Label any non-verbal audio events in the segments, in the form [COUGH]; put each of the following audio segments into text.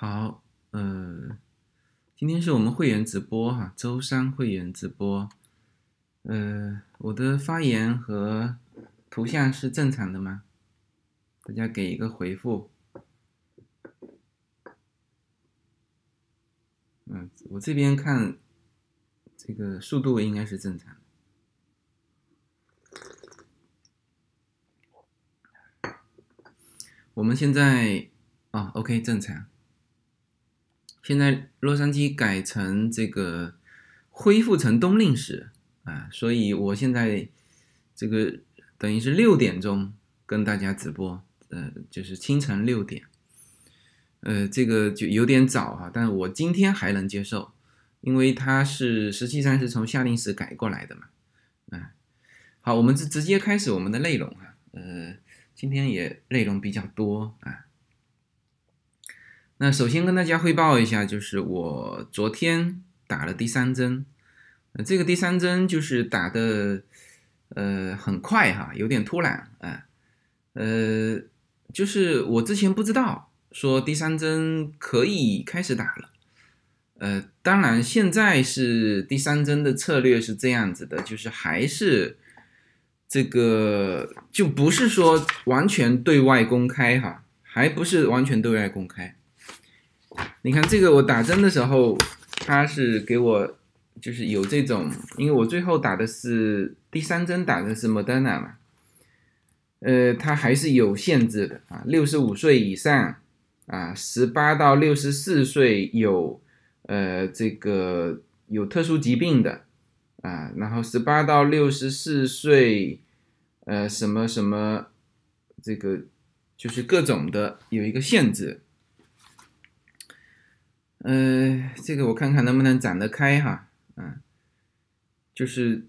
好，呃，今天是我们会员直播哈，周三会员直播。呃，我的发言和图像是正常的吗？大家给一个回复。嗯，我这边看这个速度应该是正常。我们现在啊，OK，正常。现在洛杉矶改成这个恢复成冬令时啊，所以我现在这个等于是六点钟跟大家直播，呃，就是清晨六点，呃，这个就有点早哈，但是我今天还能接受，因为它是实际上是从夏令时改过来的嘛，啊，好，我们直直接开始我们的内容哈，呃，今天也内容比较多啊。那首先跟大家汇报一下，就是我昨天打了第三针，这个第三针就是打的，呃，很快哈，有点突然啊，呃，就是我之前不知道说第三针可以开始打了，呃，当然现在是第三针的策略是这样子的，就是还是这个就不是说完全对外公开哈，还不是完全对外公开。你看这个，我打针的时候，他是给我就是有这种，因为我最后打的是第三针打的是莫德纳嘛，呃，它还是有限制的啊，六十五岁以上啊，十八到六十四岁有呃这个有特殊疾病的啊，然后十八到六十四岁呃什么什么这个就是各种的有一个限制。呃，这个我看看能不能展得开哈，嗯，就是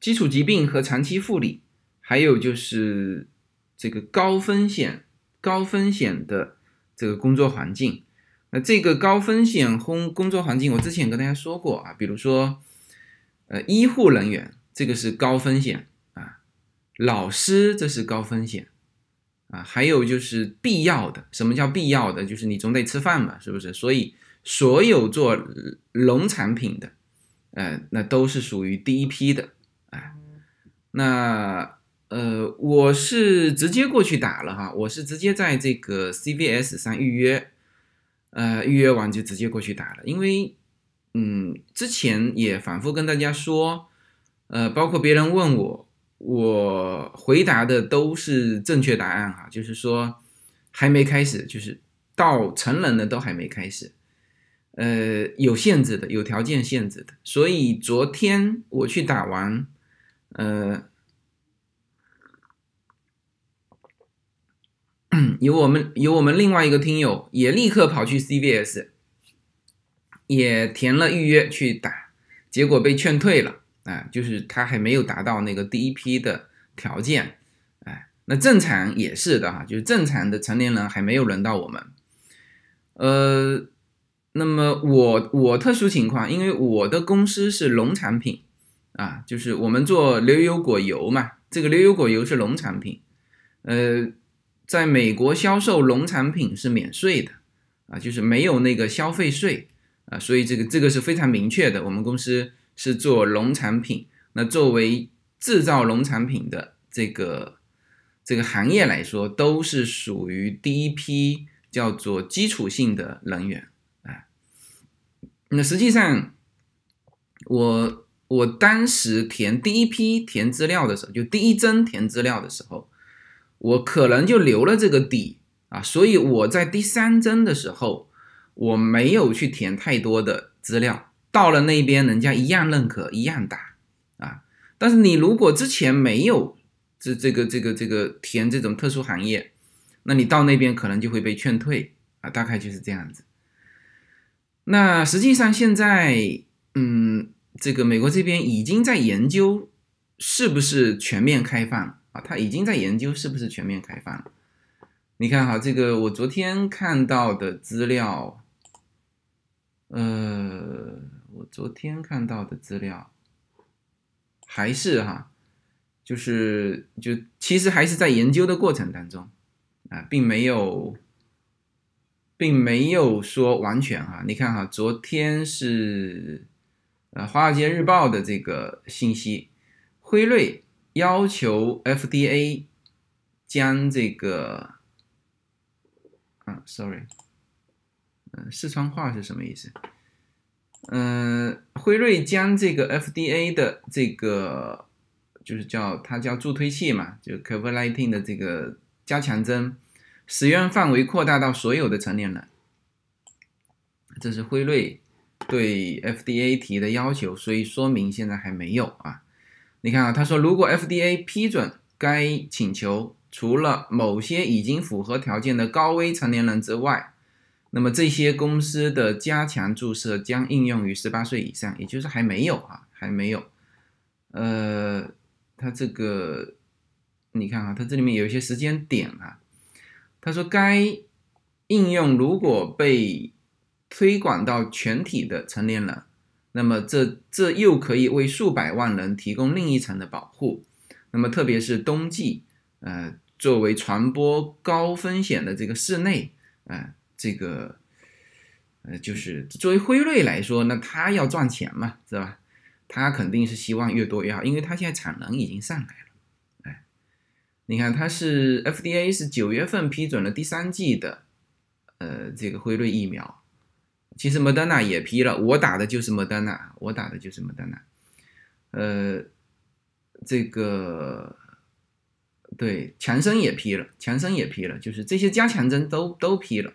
基础疾病和长期护理，还有就是这个高风险、高风险的这个工作环境。那这个高风险工工作环境，我之前跟大家说过啊，比如说，呃，医护人员这个是高风险啊，老师这是高风险啊，还有就是必要的，什么叫必要的？就是你总得吃饭嘛，是不是？所以。所有做农产品的，呃，那都是属于第一批的，哎，那呃，我是直接过去打了哈，我是直接在这个 CVS 上预约，呃，预约完就直接过去打了，因为，嗯，之前也反复跟大家说，呃，包括别人问我，我回答的都是正确答案哈，就是说还没开始，就是到成人的都还没开始。呃，有限制的，有条件限制的，所以昨天我去打完，呃，有我们有我们另外一个听友也立刻跑去 CVS，也填了预约去打，结果被劝退了啊，就是他还没有达到那个第一批的条件，哎，那正常也是的哈，就是正常的成年人还没有轮到我们，呃。那么我我特殊情况，因为我的公司是农产品，啊，就是我们做牛油果油嘛，这个牛油果油是农产品，呃，在美国销售农产品是免税的，啊，就是没有那个消费税，啊，所以这个这个是非常明确的，我们公司是做农产品，那作为制造农产品的这个这个行业来说，都是属于第一批叫做基础性的人员。那实际上，我我当时填第一批填资料的时候，就第一针填资料的时候，我可能就留了这个底啊，所以我在第三针的时候，我没有去填太多的资料，到了那边人家一样认可，一样打啊。但是你如果之前没有这这个这个这个填这种特殊行业，那你到那边可能就会被劝退啊，大概就是这样子。那实际上现在，嗯，这个美国这边已经在研究是不是全面开放啊？他已经在研究是不是全面开放。你看哈，这个我昨天看到的资料，呃，我昨天看到的资料还是哈，就是就其实还是在研究的过程当中啊，并没有。并没有说完全哈。你看哈，昨天是呃《华尔街日报》的这个信息，辉瑞要求 FDA 将这个，啊，sorry，嗯，四川话是什么意思？嗯，辉瑞将这个 FDA 的这个就是叫它叫助推器嘛，就 COVID-19 的这个加强针使用范围扩大到所有的成年人。这是辉瑞对 FDA 提的要求，所以说明现在还没有啊。你看啊，他说如果 FDA 批准该请求，除了某些已经符合条件的高危成年人之外。那么这些公司的加强注射将应用于十八岁以上，也就是还没有啊，还没有。呃，它这个你看啊，它这里面有一些时间点啊。他说该应用如果被推广到全体的成年人，那么这这又可以为数百万人提供另一层的保护。那么特别是冬季，呃，作为传播高风险的这个室内，啊。这个，呃，就是作为辉瑞来说，那他要赚钱嘛，是吧？他肯定是希望越多越好，因为他现在产能已经上来了。你看，他是 FDA 是九月份批准了第三季的，呃，这个辉瑞疫苗。其实 Moderna 也批了，我打的就是 Moderna，我打的就是 Moderna。呃，这个。对，强生也批了，强生也批了，就是这些加强针都都批了。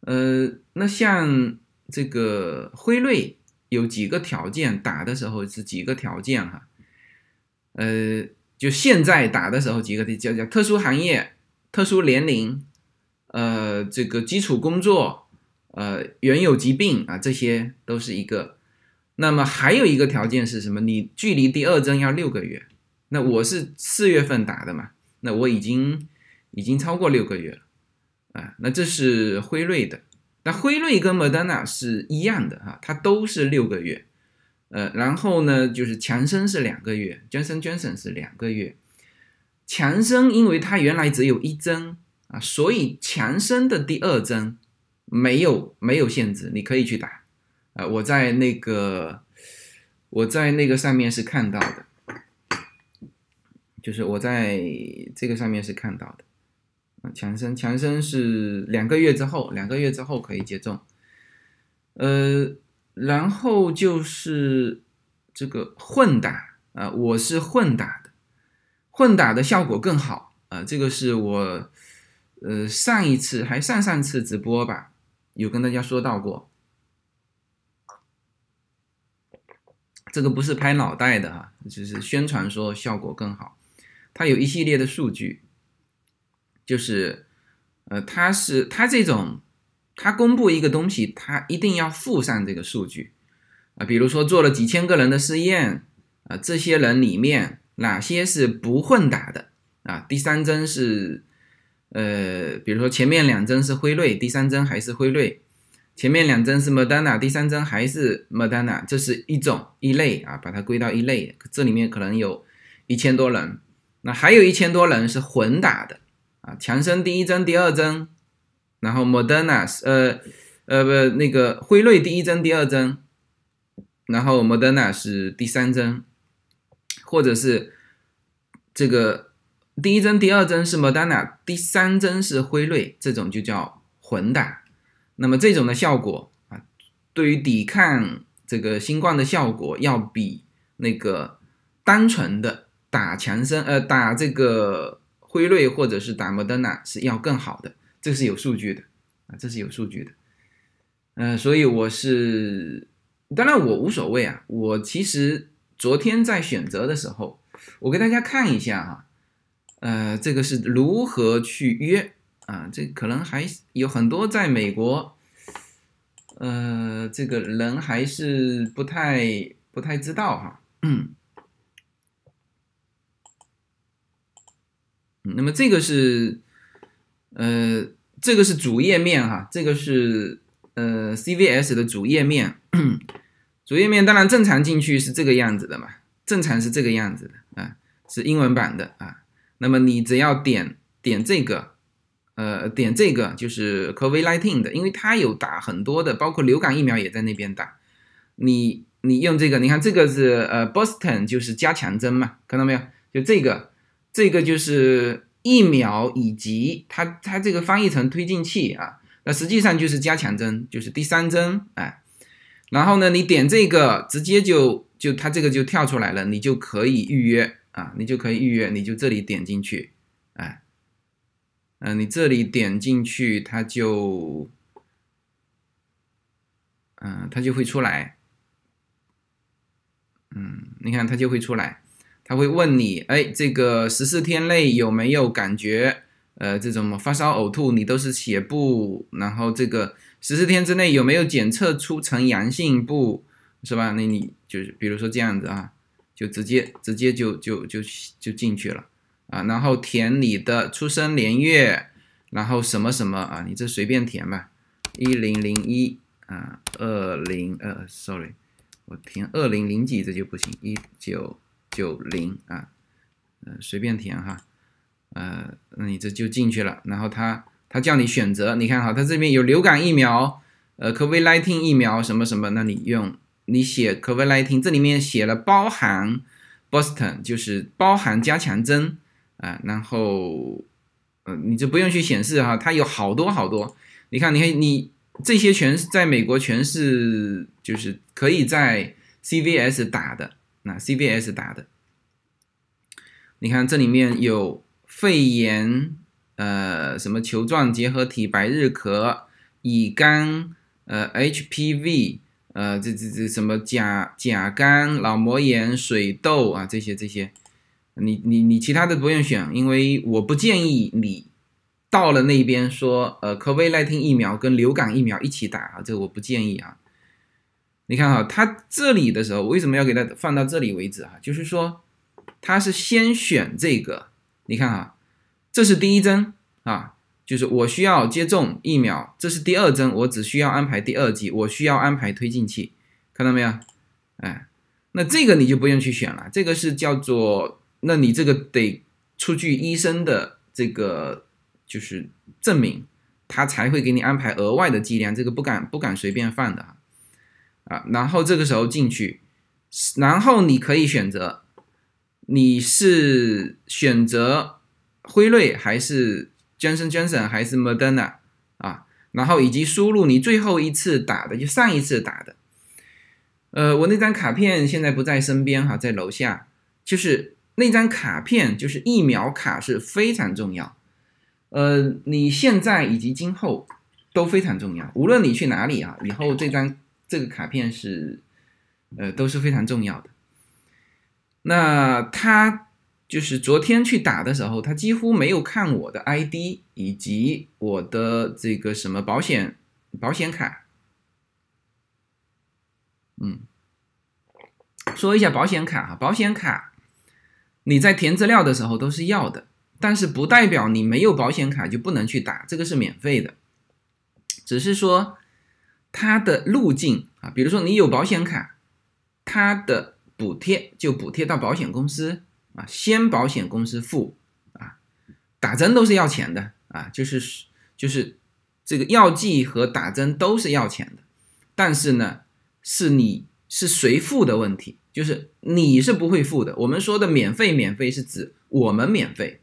呃，那像这个辉瑞有几个条件，打的时候是几个条件哈？呃，就现在打的时候几个叫叫特殊行业、特殊年龄，呃，这个基础工作，呃，原有疾病啊，这些都是一个。那么还有一个条件是什么？你距离第二针要六个月。那我是四月份打的嘛？那我已经已经超过六个月了。啊，那这是辉瑞的，那辉瑞跟莫德纳是一样的哈，它都是六个月，呃，然后呢，就是强生是两个月，Johnson Johnson 是两个月，强生因为它原来只有一针啊，所以强生的第二针没有没有限制，你可以去打，啊，我在那个我在那个上面是看到的，就是我在这个上面是看到的。强生，强生是两个月之后，两个月之后可以接种。呃，然后就是这个混打啊，我是混打的，混打的效果更好啊。这个是我呃上一次还上上次直播吧，有跟大家说到过。这个不是拍脑袋的哈，就是宣传说效果更好，它有一系列的数据。就是，呃，他是他这种，他公布一个东西，他一定要附上这个数据，啊，比如说做了几千个人的试验，啊，这些人里面哪些是不混打的，啊，第三针是，呃，比如说前面两针是辉瑞，第三针还是辉瑞，前面两针是 Moderna，第三针还是 Moderna，这是一种一类啊，把它归到一类，这里面可能有一千多人，那还有一千多人是混打的。啊强生第一针、第二针，然后 Moderna 呃呃不那个辉瑞第一针、第二针，然后 Moderna 是第三针，或者是这个第一针、第二针是 Moderna，第三针是辉瑞，这种就叫混打。那么这种的效果啊，对于抵抗这个新冠的效果，要比那个单纯的打强生呃打这个。辉瑞或者是打莫德纳是要更好的，这是有数据的啊，这是有数据的。嗯，所以我是，当然我无所谓啊。我其实昨天在选择的时候，我给大家看一下哈，呃，这个是如何去约啊？这可能还有很多在美国，呃，这个人还是不太不太知道哈。嗯。那么这个是，呃，这个是主页面哈，这个是呃 CVS 的主页面，[CLEARS THROAT] 主页面当然正常进去是这个样子的嘛，正常是这个样子的啊，是英文版的啊。那么你只要点点这个，呃，点这个就是 COVID-19 的，因为它有打很多的，包括流感疫苗也在那边打。你你用这个，你看这个是呃 Boston 就是加强针嘛，看到没有？就这个，这个就是疫苗以及它它这个翻译成推进器啊，那实际上就是加强针，就是第三针哎。然后呢，你点这个，直接就就它这个就跳出来了，你就可以预约啊，你就可以预约，你就这里点进去，哎。嗯，你这里点进去，它就，嗯，它就会出来。嗯，你看它就会出来，他会问你，哎，这个十四天内有没有感觉，呃，这种发烧、呕吐，你都是写不，然后这个十四天之内有没有检测出呈阳性不，是吧？那你就是比如说这样子啊，就直接直接就就就就进去了。啊，然后填你的出生年月，然后什么什么啊，你这随便填吧，一零零一啊，二零呃，sorry，我填二零零几这就不行，一九九零啊，嗯，随便填哈，呃，那你这就进去了，然后他他叫你选择，你看哈，他这边有流感疫苗，呃，COVID-19 疫苗什么什么，那你用你写 COVID-19，这里面写了包含 Boston，就是包含加强针。啊，然后，呃，你就不用去显示哈，它有好多好多。你看，你看，你这些全是在美国全是就是可以在 CVS 打的，那 CVS 打的。你看这里面有肺炎，呃，什么球状结合体、白日咳、乙肝，呃，HPV，呃，这这这什么甲甲肝、脑膜炎、水痘啊，这些这些。你你你其他的不用选，因为我不建议你到了那边说，呃，COVID-19 疫苗跟流感疫苗一起打啊，这个我不建议啊。你看哈，他这里的时候为什么要给他放到这里为止啊？就是说他是先选这个，你看哈，这是第一针啊，就是我需要接种疫苗，这是第二针，我只需要安排第二剂，我需要安排推进器，看到没有？哎，那这个你就不用去选了，这个是叫做。那你这个得出具医生的这个就是证明，他才会给你安排额外的剂量，这个不敢不敢随便放的啊。然后这个时候进去，然后你可以选择你是选择辉瑞还是 Johnson Johnson 还是 Moderna 啊，然后以及输入你最后一次打的就上一次打的。呃，我那张卡片现在不在身边哈，在楼下，就是。那张卡片就是疫苗卡是非常重要，呃，你现在以及今后都非常重要。无论你去哪里啊，以后这张这个卡片是，呃，都是非常重要的。那他就是昨天去打的时候，他几乎没有看我的 ID 以及我的这个什么保险保险卡。嗯，说一下保险卡哈，保险卡。你在填资料的时候都是要的，但是不代表你没有保险卡就不能去打，这个是免费的，只是说它的路径啊，比如说你有保险卡，它的补贴就补贴到保险公司啊，先保险公司付啊，打针都是要钱的啊，就是就是这个药剂和打针都是要钱的，但是呢，是你是谁付的问题。就是你是不会付的。我们说的免费，免费是指我们免费，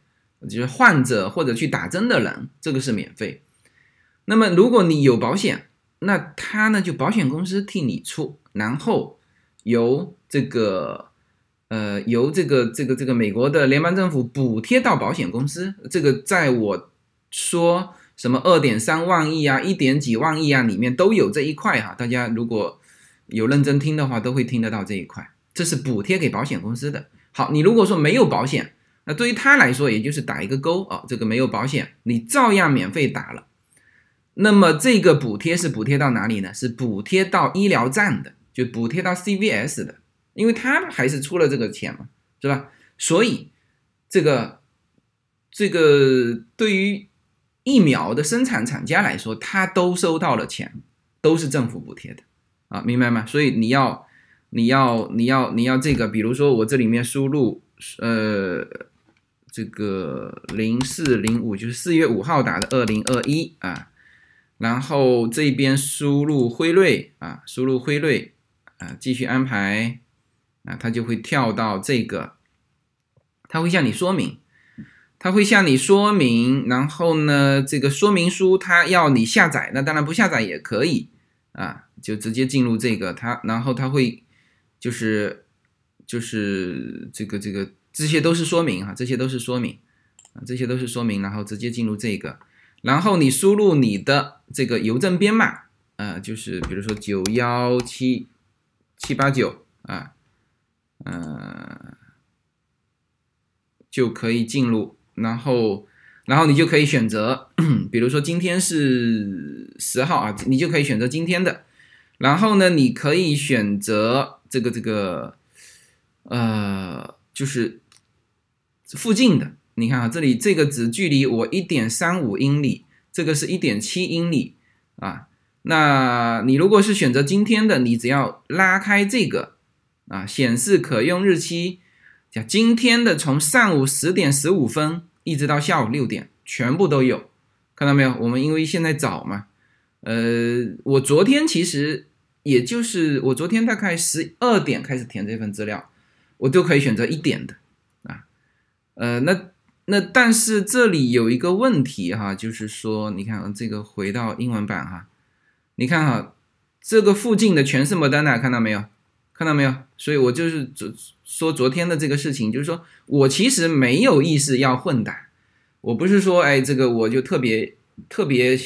就是患者或者去打针的人，这个是免费。那么如果你有保险，那他呢就保险公司替你出，然后由这个呃由这个这个这个美国的联邦政府补贴到保险公司。这个在我说什么二点三万亿啊，一点几万亿啊里面都有这一块哈。大家如果有认真听的话，都会听得到这一块。这是补贴给保险公司的。好，你如果说没有保险，那对于他来说，也就是打一个勾啊，这个没有保险，你照样免费打了。那么这个补贴是补贴到哪里呢？是补贴到医疗站的，就补贴到 CVS 的，因为他还是出了这个钱嘛，是吧？所以这个这个对于疫苗的生产厂家来说，他都收到了钱，都是政府补贴的啊，明白吗？所以你要。你要你要你要这个，比如说我这里面输入呃这个零四零五就是四月五号打的二零二一啊，然后这边输入辉瑞啊，输入辉瑞啊，继续安排啊，它就会跳到这个，它会向你说明，它会向你说明，然后呢，这个说明书它要你下载，那当然不下载也可以啊，就直接进入这个它，然后它会就是就是这个这个。这些都是说明哈，这些都是说明啊，这些都是说明，然后直接进入这个，然后你输入你的这个邮政编码，呃，就是比如说九幺七七八九啊，呃，就可以进入，然后，然后你就可以选择，[CLEARS THROAT] 比如说今天是十号啊，你就可以选择今天的，然后呢，你可以选择这个这个，呃，就是。附近的，你看啊，这里这个只距离我一点三五英里，这个是一点七英里啊。那你如果是选择今天的，你只要拉开这个啊，显示可用日期，讲今天的从上午十点十五分一直到下午六点，全部都有，看到没有？我们因为现在早嘛，呃，我昨天其实也就是我昨天大概十二点开始填这份资料，我都可以选择一点的啊。呃，那那但是这里有一个问题哈，就是说，你看这个回到英文版哈，你看哈，这个附近的全是莫丹娜，看到没有？看到没有？所以我就是昨说昨天的这个事情，就是说我其实没有意识要混打，我不是说哎这个我就特别特别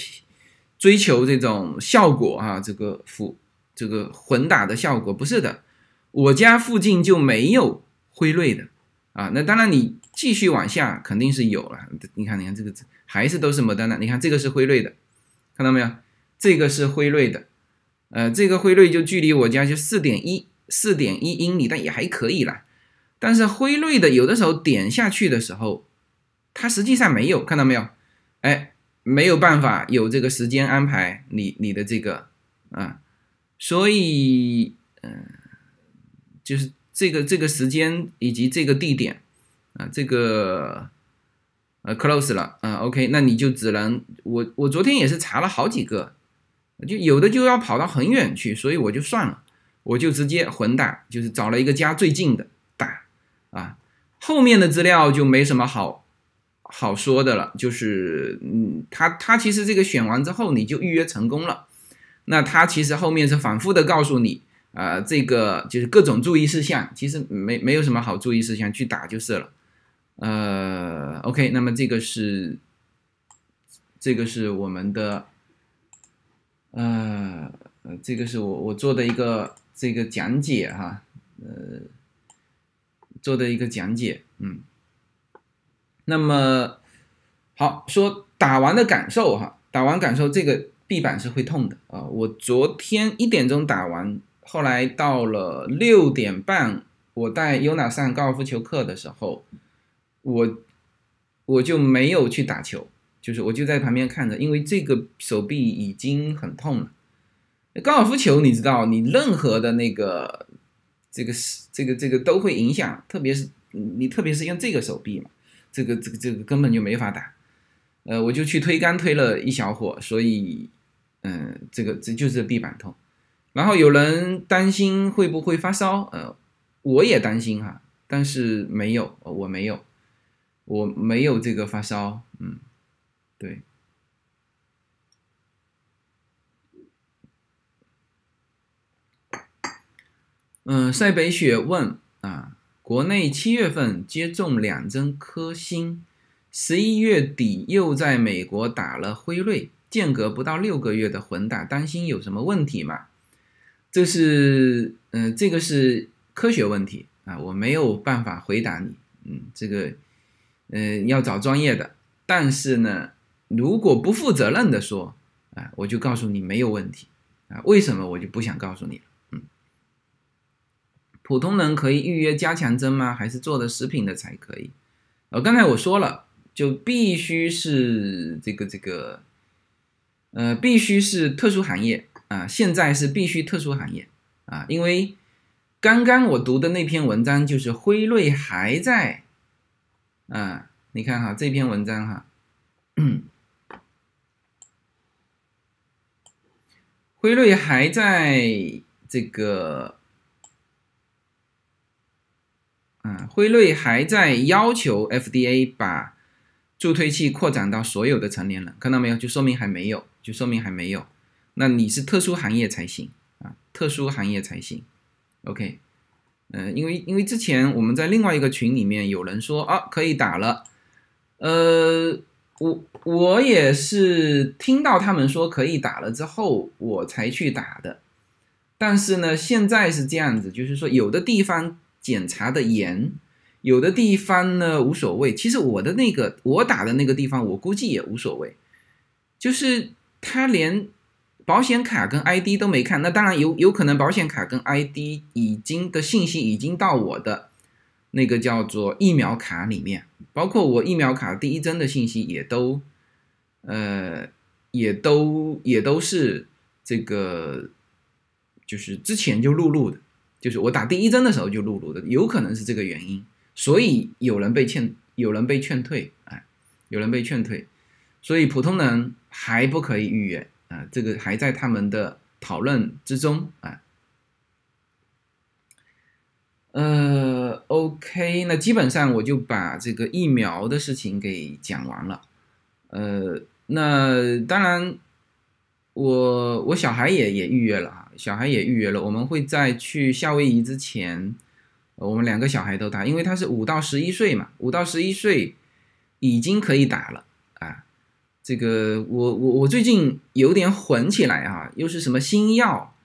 追求这种效果哈，这个辅这个混打的效果不是的，我家附近就没有辉瑞的啊，那当然你。继续往下肯定是有了，你看，你看这个还是都是摩丹娜，你看这个是辉瑞的，看到没有？这个是辉瑞的，呃，这个辉瑞就距离我家就四点一四点一英里，但也还可以啦。但是辉瑞的有的时候点下去的时候，它实际上没有，看到没有？哎，没有办法有这个时间安排你你的这个啊，所以嗯，就是这个这个时间以及这个地点。啊，这个呃，close 了，啊，OK，那你就只能我我昨天也是查了好几个，就有的就要跑到很远去，所以我就算了，我就直接混打，就是找了一个家最近的打，啊，后面的资料就没什么好好说的了，就是嗯，他他其实这个选完之后你就预约成功了，那他其实后面是反复的告诉你，啊，这个就是各种注意事项，其实没没有什么好注意事项，去打就是了。呃，OK，那么这个是，这个是我们的，呃，这个是我我做的一个这个讲解哈，呃，做的一个讲解，嗯，那么好说打完的感受哈，打完感受这个臂板是会痛的啊，我昨天一点钟打完，后来到了六点半，我带优娜上高尔夫球课的时候。我我就没有去打球，就是我就在旁边看着，因为这个手臂已经很痛了。高尔夫球你知道，你任何的那个这个是这个这个都会影响，特别是你特别是用这个手臂嘛，这个这个这个根本就没法打。呃，我就去推杆推了一小会，所以嗯，这个这就是臂板痛。然后有人担心会不会发烧，呃，我也担心哈，但是没有，我没有。我没有这个发烧，嗯，对，嗯，塞北雪问啊，国内七月份接种两针科兴，十一月底又在美国打了辉瑞，间隔不到六个月的混打，担心有什么问题吗？这是，嗯，这个是科学问题啊，我没有办法回答你，嗯，这个。嗯，要找专业的，但是呢，如果不负责任的说，啊，我就告诉你没有问题，啊，为什么我就不想告诉你了？嗯，普通人可以预约加强针吗？还是做的食品的才可以？呃，刚才我说了，就必须是这个这个，呃，必须是特殊行业啊，现在是必须特殊行业啊，因为刚刚我读的那篇文章就是辉瑞还在。啊，你看哈这篇文章哈，[CLEARS THROAT] 辉瑞还在这个，啊，辉瑞还在要求 FDA 把助推器扩展到所有的成年人，看到没有？就说明还没有，就说明还没有。那你是特殊行业才行啊，特殊行业才行。OK，嗯，因为因为之前我们在另外一个群里面有人说啊可以打了。呃，我我也是听到他们说可以打了之后，我才去打的。但是呢，现在是这样子，就是说有的地方检查的严，有的地方呢无所谓。其实我的那个我打的那个地方，我估计也无所谓，就是他连保险卡跟 ID 都没看。那当然有有可能保险卡跟 ID 已经的信息已经到我的那个叫做疫苗卡里面。包括我疫苗卡第一针的信息也都，呃，也都也都是这个，就是之前就录入的，就是我打第一针的时候就录入的，有可能是这个原因，所以有人被劝，有人被劝退，哎，有人被劝退，所以普通人还不可以预约啊，这个还在他们的讨论之中啊。呃，OK，那基本上我就把这个疫苗的事情给讲完了。呃，那当然，我我小孩也也预约了啊，小孩也预约了。我们会在去夏威夷之前，我们两个小孩都打，因为他是五到十一岁嘛，五到十一岁已经可以打了。这个我我我最近有点混起来啊，又是什么新药？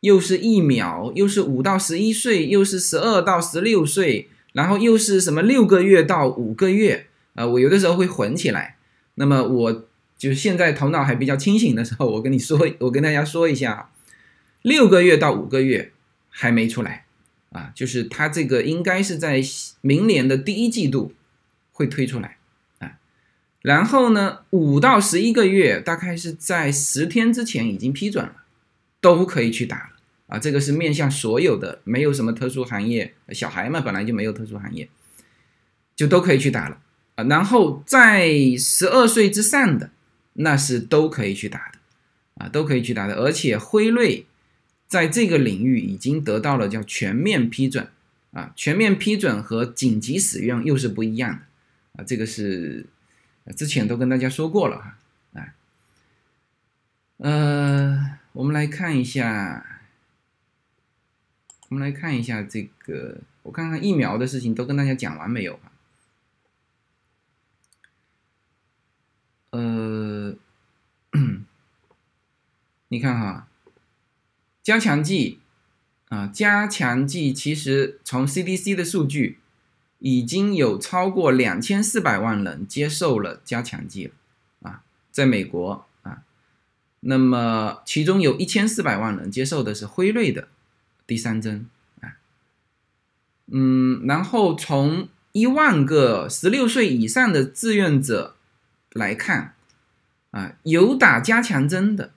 又是疫苗，又是五到十一岁，又是十二到十六岁，然后又是什么六个月到五个月，啊，我有的时候会混起来。那么我就现在头脑还比较清醒的时候，我跟你说，我跟大家说一下，六个月到五个月还没出来，啊，就是它这个应该是在明年的第一季度会推出来，然后呢，五到十一个月大概是在十天之前已经批准了。都可以去打了啊！这个是面向所有的，没有什么特殊行业，小孩嘛本来就没有特殊行业，就都可以去打了啊。然后在十二岁之上的，那是都可以去打的啊，都可以去打的。而且辉瑞在这个领域已经得到了叫全面批准啊，全面批准和紧急使用又是不一样的啊。这个是之前都跟大家说过了哈，啊，呃。我们来看一下，我们来看一下这个，我看看疫苗的事情都跟大家讲完没有啊？呃，[COUGHS] 你看哈，加强剂啊，加强剂其实从 CDC 的数据已经有超过两千四百万人接受了加强剂啊，在美国啊。那么，其中有一千四百万人接受的是辉瑞的第三针啊，嗯，然后从一万个十六岁以上的志愿者来看，啊，有打加强针的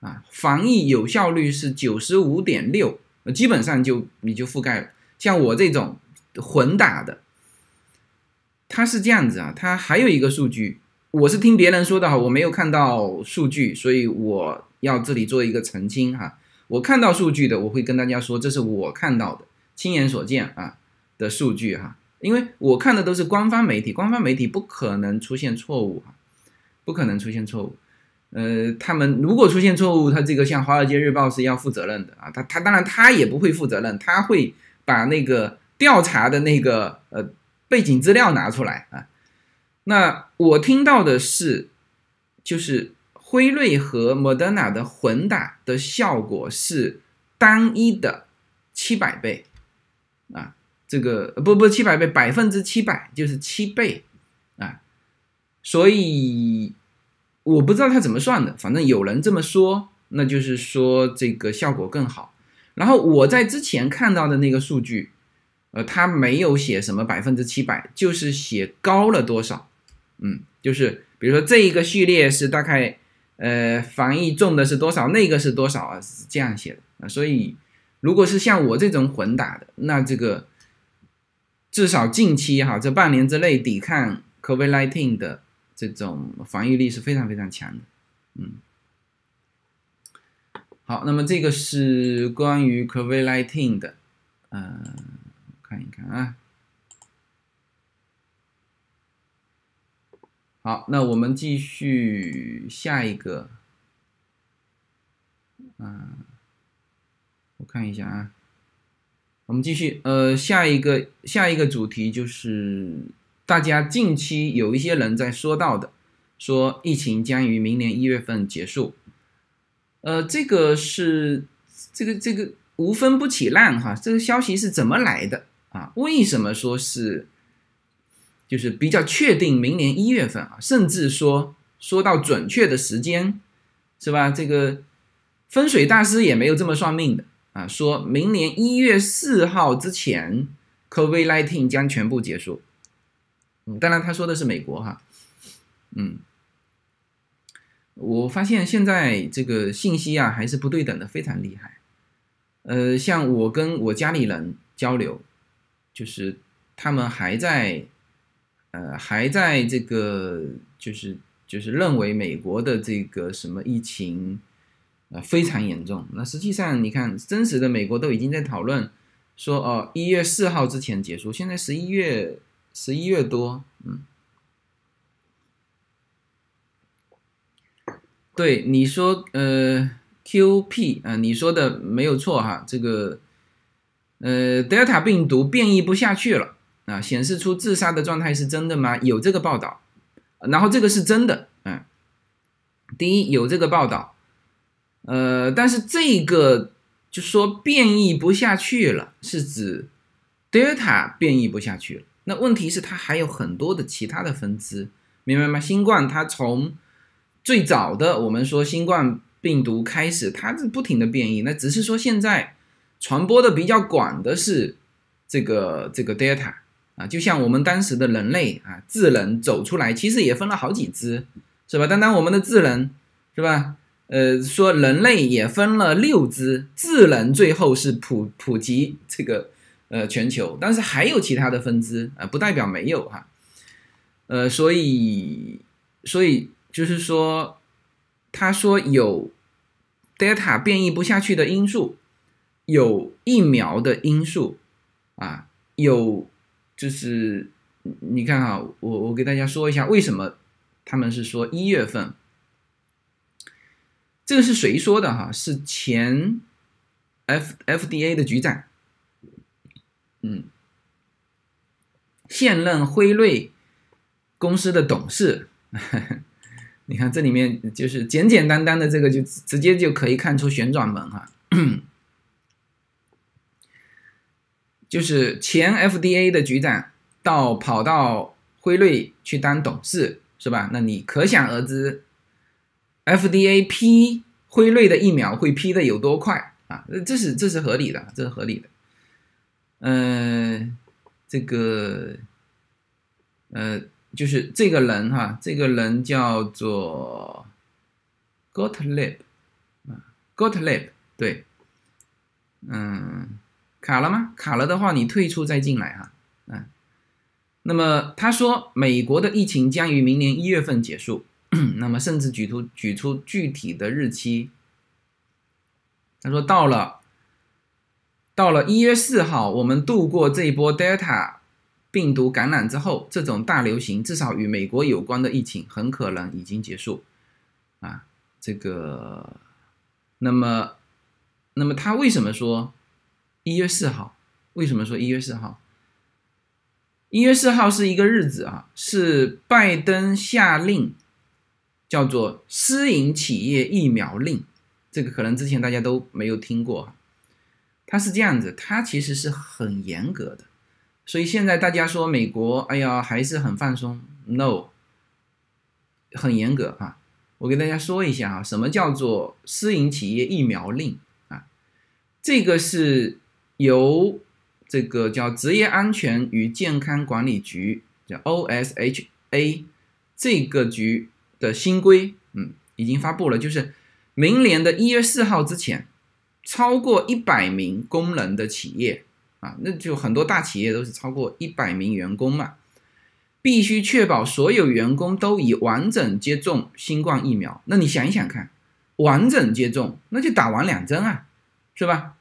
啊，防疫有效率是九十五点六，基本上就你就覆盖了。像我这种混打的，它是这样子啊，它还有一个数据。我是听别人说的哈，我没有看到数据，所以我要这里做一个澄清哈。我看到数据的，我会跟大家说，这是我看到的，亲眼所见啊的数据哈。因为我看的都是官方媒体，官方媒体不可能出现错误哈，不可能出现错误。呃，他们如果出现错误，他这个像《华尔街日报》是要负责任的啊。他他当然他也不会负责任，他会把那个调查的那个呃背景资料拿出来啊。那我听到的是，就是辉瑞和莫德纳的混打的效果是单一的七百倍，啊，这个不不七百倍，百分之七百就是七倍，啊，所以我不知道他怎么算的，反正有人这么说，那就是说这个效果更好。然后我在之前看到的那个数据，呃，他没有写什么百分之七百，就是写高了多少。嗯，就是比如说这一个序列是大概，呃，防疫重的是多少，那个是多少啊？是这样写的啊。所以，如果是像我这种混打的，那这个至少近期哈，这半年之内抵抗 COVID-19 的这种防御力是非常非常强的。嗯，好，那么这个是关于 COVID-19 的，嗯，看一看啊。好，那我们继续下一个，嗯，我看一下啊，我们继续，呃，下一个下一个主题就是大家近期有一些人在说到的，说疫情将于明年一月份结束，呃，这个是这个这个无风不起浪哈，这个消息是怎么来的？啊？为什么说是？就是比较确定明年一月份啊，甚至说说到准确的时间，是吧？这个风水大师也没有这么算命的啊，说明年一月四号之前，COVID-19 将全部结束。嗯，当然他说的是美国哈。嗯，我发现现在这个信息啊还是不对等的，非常厉害。呃，像我跟我家里人交流，就是他们还在。呃，还在这个就是就是认为美国的这个什么疫情，呃非常严重。那实际上你看，真实的美国都已经在讨论说，哦，一月四号之前结束。现在十一月十一月多，嗯，对你说，呃，QP 啊，你说的没有错哈，这个呃德尔塔病毒变异不下去了。啊，显示出自杀的状态是真的吗？有这个报道，然后这个是真的，嗯，第一有这个报道，呃，但是这个就说变异不下去了，是指德尔塔变异不下去了。那问题是它还有很多的其他的分支，明白吗？新冠它从最早的我们说新冠病毒开始，它是不停的变异，那只是说现在传播的比较广的是这个这个 data。啊，就像我们当时的人类啊，智能走出来，其实也分了好几支，是吧？单单我们的智能，是吧？呃，说人类也分了六支，智能最后是普普及这个呃全球，但是还有其他的分支啊，不代表没有哈。呃，所以所以就是说，他说有 data 变异不下去的因素，有疫苗的因素啊，有。就是你看哈，我我给大家说一下为什么他们是说一月份，这个是谁说的哈？是前 F F D A 的局长，嗯，现任辉瑞公司的董事。[LAUGHS] 你看这里面就是简简单单的这个就直接就可以看出旋转门哈。就是前 FDA 的局长到跑到辉瑞去当董事，是吧？那你可想而知，FDA 批辉瑞的疫苗会批的有多快啊？这是这是合理的，这是合理的。嗯，这个，呃，就是这个人哈，这个人叫做 Gottlieb 啊，Gottlieb，对，嗯。卡了吗？卡了的话，你退出再进来哈。嗯，那么他说，美国的疫情将于明年一月份结束，[CLEARS THROAT] 那么甚至举出举出具体的日期。他说，到了到了一月四号，我们度过这一波 Delta 病毒感染之后，这种大流行至少与美国有关的疫情很可能已经结束。啊，这个，那么，那么他为什么说？一月四号，为什么说一月四号？一月四号是一个日子啊，是拜登下令，叫做私营企业疫苗令。这个可能之前大家都没有听过，它是这样子，它其实是很严格的。所以现在大家说美国，哎呀，还是很放松？No，很严格啊。我给大家说一下啊，什么叫做私营企业疫苗令啊？这个是。由这个叫职业安全与健康管理局，叫 OSHA 这个局的新规，嗯，已经发布了，就是明年的一月四号之前，超过一百名工人的企业啊，那就很多大企业都是超过一百名员工嘛，必须确保所有员工都已完整接种新冠疫苗。那你想一想看，完整接种，那就打完两针啊，是吧？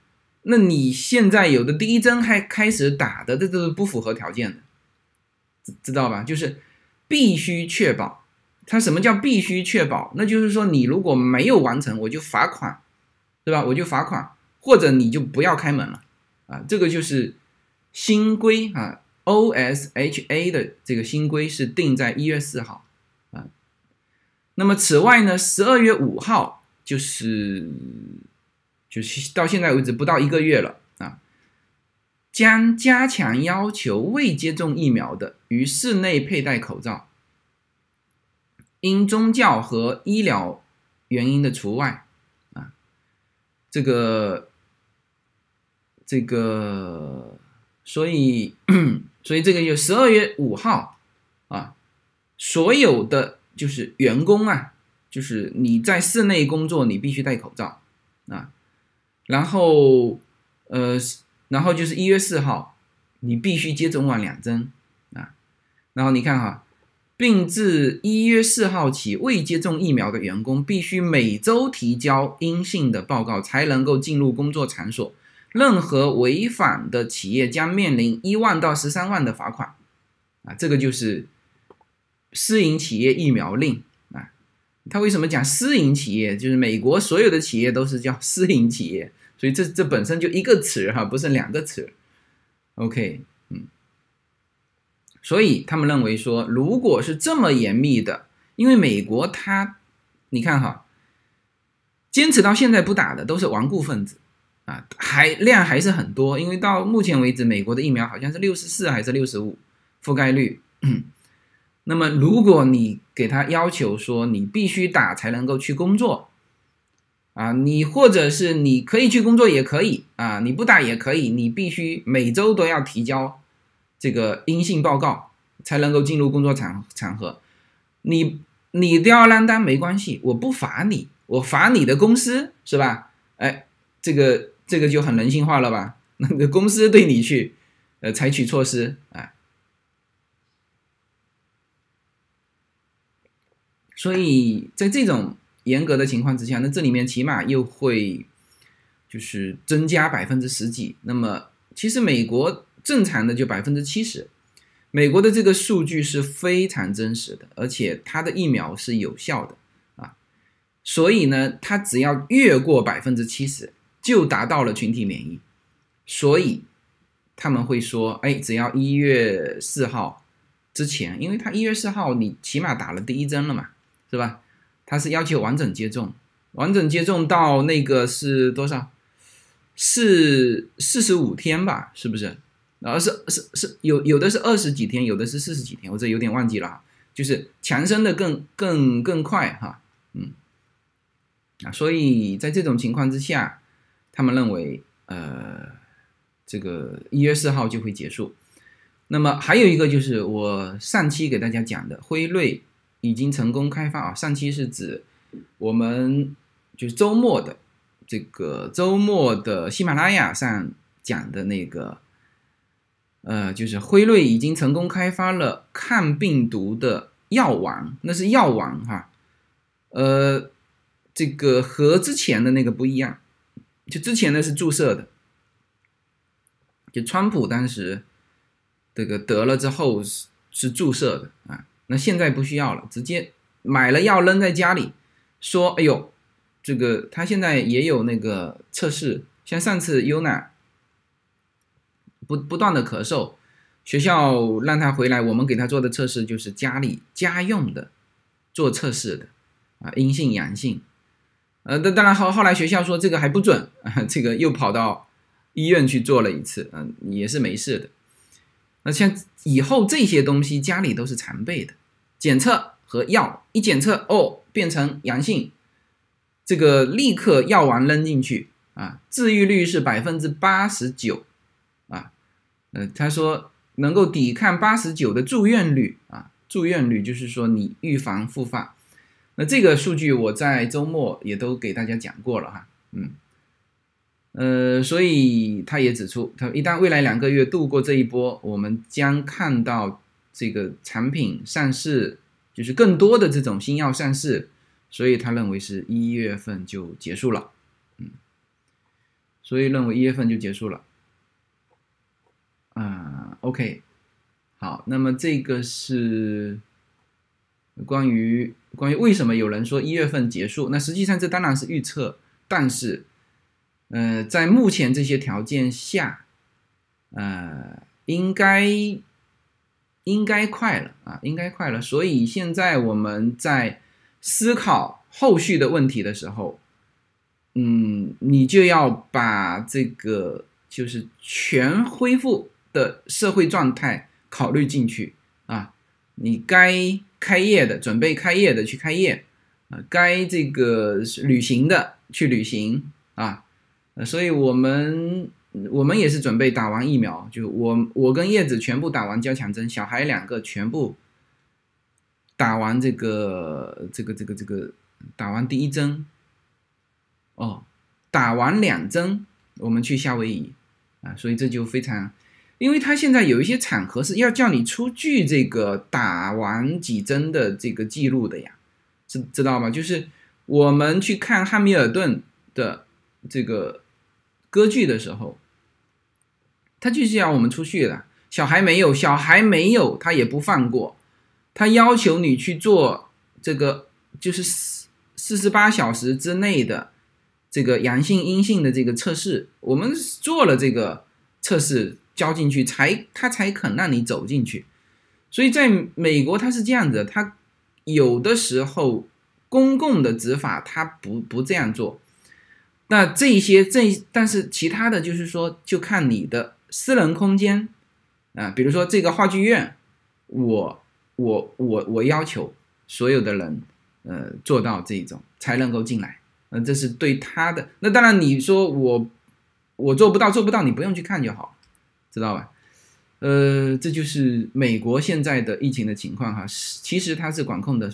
那你现在有的第一针还开始打的，这都是不符合条件的，知道吧？就是必须确保。它什么叫必须确保？那就是说你如果没有完成，我就罚款，对吧？我就罚款，或者你就不要开门了啊。这个就是新规啊，OSHA 的这个新规是定在一月四号啊。那么此外呢，十二月五号就是。就是到现在为止不到一个月了啊，将加强要求未接种疫苗的于室内佩戴口罩，因宗教和医疗原因的除外啊。这个这个，所以所以这个就十二月五号啊，所有的就是员工啊，就是你在室内工作，你必须戴口罩啊。然后，呃，然后就是一月四号，你必须接种完两针啊。然后你看哈，并自一月四号起，未接种疫苗的员工必须每周提交阴性的报告，才能够进入工作场所。任何违反的企业将面临一万到十三万的罚款啊。这个就是私营企业疫苗令。他为什么讲私营企业？就是美国所有的企业都是叫私营企业。所以这这本身就一个词哈，不是两个词。OK，嗯，所以他们认为说，如果是这么严密的，因为美国它，你看哈，坚持到现在不打的都是顽固分子啊，还量还是很多。因为到目前为止，美国的疫苗好像是六十四还是六十五覆盖率。那么如果你给他要求说你必须打才能够去工作。啊，你或者是你可以去工作也可以啊，你不打也可以，你必须每周都要提交这个阴性报告才能够进入工作场场合。你你吊儿郎当没关系，我不罚你，我罚你的公司是吧？哎，这个这个就很人性化了吧？那个公司对你去呃采取措施啊，所以在这种。严格的情况之下，那这里面起码又会就是增加百分之十几。那么其实美国正常的就百分之七十，美国的这个数据是非常真实的，而且它的疫苗是有效的啊。所以呢，它只要越过百分之七十，就达到了群体免疫。所以他们会说，哎，只要一月四号之前，因为他一月四号你起码打了第一针了嘛，是吧？他是要求完整接种，完整接种到那个是多少？是四十五天吧？是不是？然后，是是是有有的是二十几天，有的是四十几天，我这有点忘记了。就是强生的更更更快哈，嗯，啊，所以在这种情况之下，他们认为呃，这个一月四号就会结束。那么还有一个就是我上期给大家讲的辉瑞。已经成功开发啊！上期是指我们就是周末的这个周末的喜马拉雅上讲的那个，呃，就是辉瑞已经成功开发了抗病毒的药丸，那是药丸哈，呃，这个和之前的那个不一样，就之前的是注射的，就川普当时这个得了之后是是注射的啊。那现在不需要了，直接买了药扔在家里，说：“哎呦，这个他现在也有那个测试，像上次 UNA 不不断的咳嗽，学校让他回来，我们给他做的测试就是家里家用的做测试的啊，阴性阳性，呃，那当然后后来学校说这个还不准，啊 [LAUGHS] 这个又跑到医院去做了一次，嗯，也是没事的。”那像以后这些东西家里都是常备的，检测和药一检测哦变成阳性，这个立刻药丸扔进去啊，治愈率是百分之八十九啊，呃他说能够抵抗八十九的住院率啊，住院率就是说你预防复发，那这个数据我在周末也都给大家讲过了哈，嗯。呃，所以他也指出，他一旦未来两个月度过这一波，我们将看到这个产品上市，就是更多的这种新药上市，所以他认为是一月份就结束了，嗯，所以认为一月份就结束了。啊，OK，好，那么这个是关于关于为什么有人说一月份结束？那实际上这当然是预测，但是，呃，在目前这些条件下，呃，应该应该快了啊，应该快了。所以现在我们在思考后续的问题的时候，嗯，你就要把这个就是全恢复。的社会状态考虑进去啊，你该开业的准备开业的去开业啊，该这个旅行的去旅行啊，呃所以我们我们也是准备打完疫苗，就我我跟叶子全部打完交强针，小孩两个全部打完这个这个这个这个打完第一针哦，打完两针我们去夏威夷啊，所以这就非常。因为他现在有一些场合是要叫你出具这个打完几针的这个记录的呀，知知道吗？就是我们去看汉密尔顿的这个歌剧的时候，他就是要我们出去的。小孩没有，小孩没有，他也不放过，他要求你去做这个，就是四四十八小时之内的这个阳性阴性的这个测试。我们做了这个测试。交进去才他才肯让你走进去，所以在美国他是这样子，他有的时候公共的执法他不不这样做，那这一些这但是其他的就是说就看你的私人空间啊，比如说这个话剧院，我我我我要求所有的人呃做到这种才能够进来，嗯，这是对他的。那当然你说我我做不到做不到，你不用去看就好。知道吧？呃，这就是美国现在的疫情的情况哈。其实它是管控的，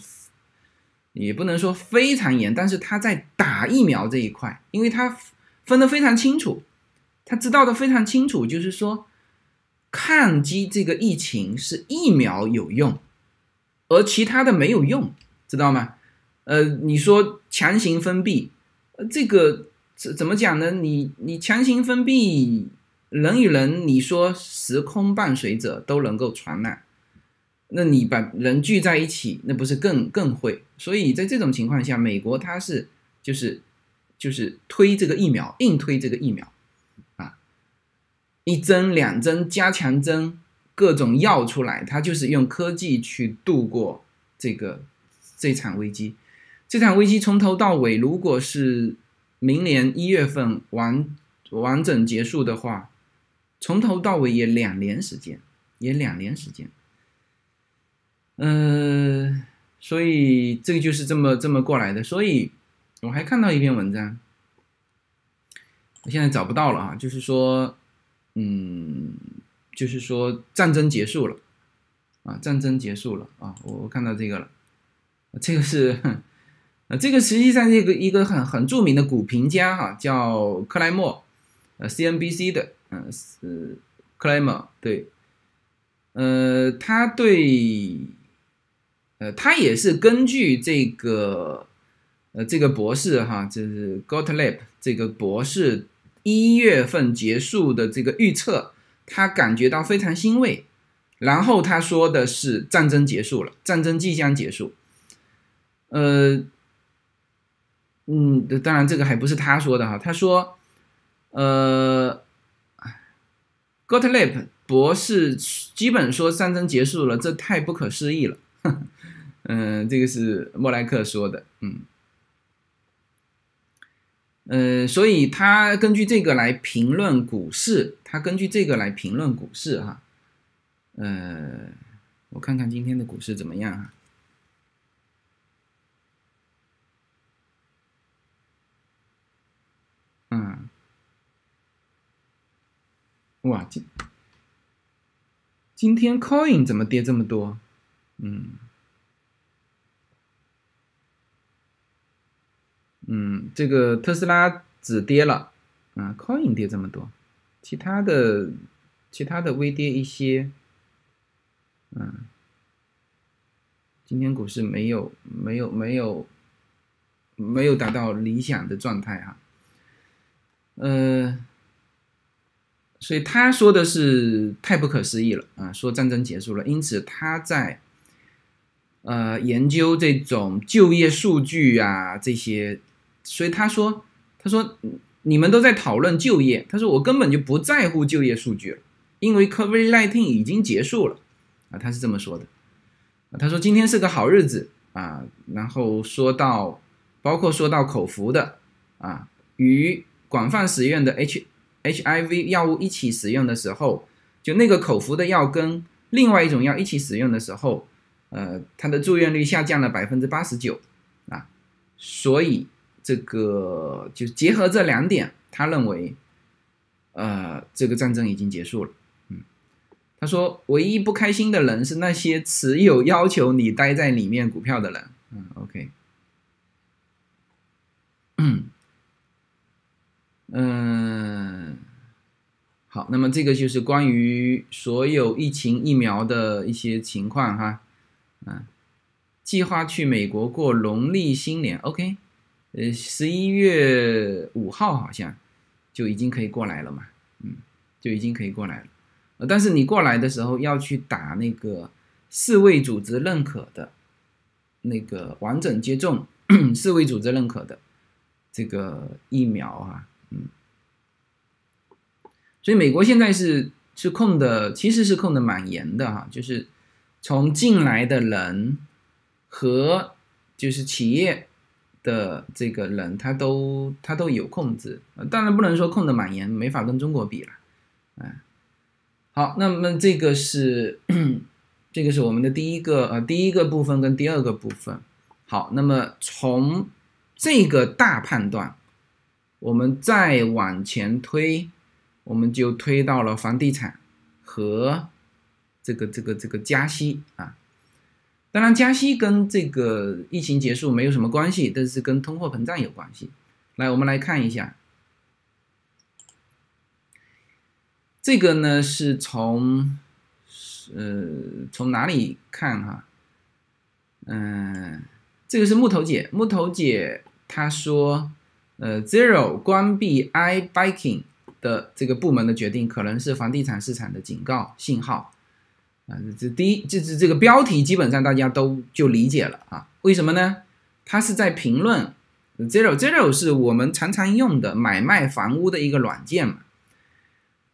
也不能说非常严，但是他在打疫苗这一块，因为他分得非常清楚，他知道的非常清楚，就是说抗击这个疫情是疫苗有用，而其他的没有用，知道吗？呃，你说强行封闭，呃，这个怎怎么讲呢？你你强行封闭。人与人，你说时空伴随者都能够传染，那你把人聚在一起，那不是更更会？所以在这种情况下，美国它是就是就是推这个疫苗，硬推这个疫苗啊，一针两针加强针，各种药出来，它就是用科技去度过这个这场危机。这场危机从头到尾，如果是明年一月份完完整结束的话。从头到尾也两年时间，也两年时间，嗯，所以这个就是这么这么过来的。所以我还看到一篇文章，我现在找不到了啊，就是说，嗯，就是说战争结束了，啊，战争结束了啊，我我看到这个了，这个是，呃，这个实际上一个一个很很著名的股评家哈，叫克莱默，呃，CNBC 的。嗯，是克莱默对，呃，他对，呃，他也是根据这个，呃，这个博士哈，就是 Gottlieb 这个博士一月份结束的这个预测，他感觉到非常欣慰。然后他说的是战争结束了，战争即将结束。呃，嗯，当然这个还不是他说的哈，他说，呃。Gottlieb 博士基本说战争结束了，这太不可思议了。[LAUGHS] 嗯，这个是莫莱克说的。嗯，呃，所以他根据这个来评论股市，他根据这个来评论股市哈。呃，我看看今天的股市怎么样啊？嗯。哇，今今天 Coin 怎么跌这么多？嗯嗯，这个特斯拉只跌了，啊，Coin 跌这么多，其他的其他的微跌一些。嗯，今天股市没有没有没有没有达到理想的状态哈，呃，所以他说的是太不可思议了啊，说战争结束了，因此他在呃研究这种就业数据啊这些，所以他说他说你们都在讨论就业，他说我根本就不在乎就业数据了，因为 COVID-19 已经结束了。啊，他是这么说的，他说今天是个好日子啊，然后说到，包括说到口服的啊，与广泛使用的 H HIV 药物一起使用的时候，就那个口服的药跟另外一种药一起使用的时候，呃，它的住院率下降了百分之八十九啊，所以这个就结合这两点，他认为，呃，这个战争已经结束了。他说：“唯一不开心的人是那些持有要求你待在里面股票的人。”嗯，OK，嗯，好，那么这个就是关于所有疫情疫苗的一些情况哈。嗯，计划去美国过农历新年，OK，呃，十一月五号好像就已经可以过来了嘛，嗯，就已经可以过来了。呃但是你过来的时候要去打那个世卫组织认可的那个完整接种世卫组织认可的这个疫苗啊，嗯，所以美国现在是是控的，其实是控的蛮严的哈，就是从进来的人和就是企业的这个人，他都他都有控制，当然不能说控的蛮严，没法跟中国比了，哎。好，那么这个是 [COUGHS] 这个是我们的第一个呃第一个部分跟第二个部分。好，那么从这个大判断，我们再往前推，我们就推到了房地产和这个这个这个加息啊。当然，加息跟这个疫情结束没有什么关系，但是跟通货膨胀有关系。来，我们来看一下。这个呢是从，呃，从哪里看哈？嗯，这个是木头姐，木头姐她说，呃，Zero 关闭 iBiking 的这个部门的决定，可能是房地产市场的警告信号。啊，这第一，这这这个标题基本上大家都就理解了啊？为什么呢？他是在评论 Zero Zero 是我们常常用的买卖房屋的一个软件嘛？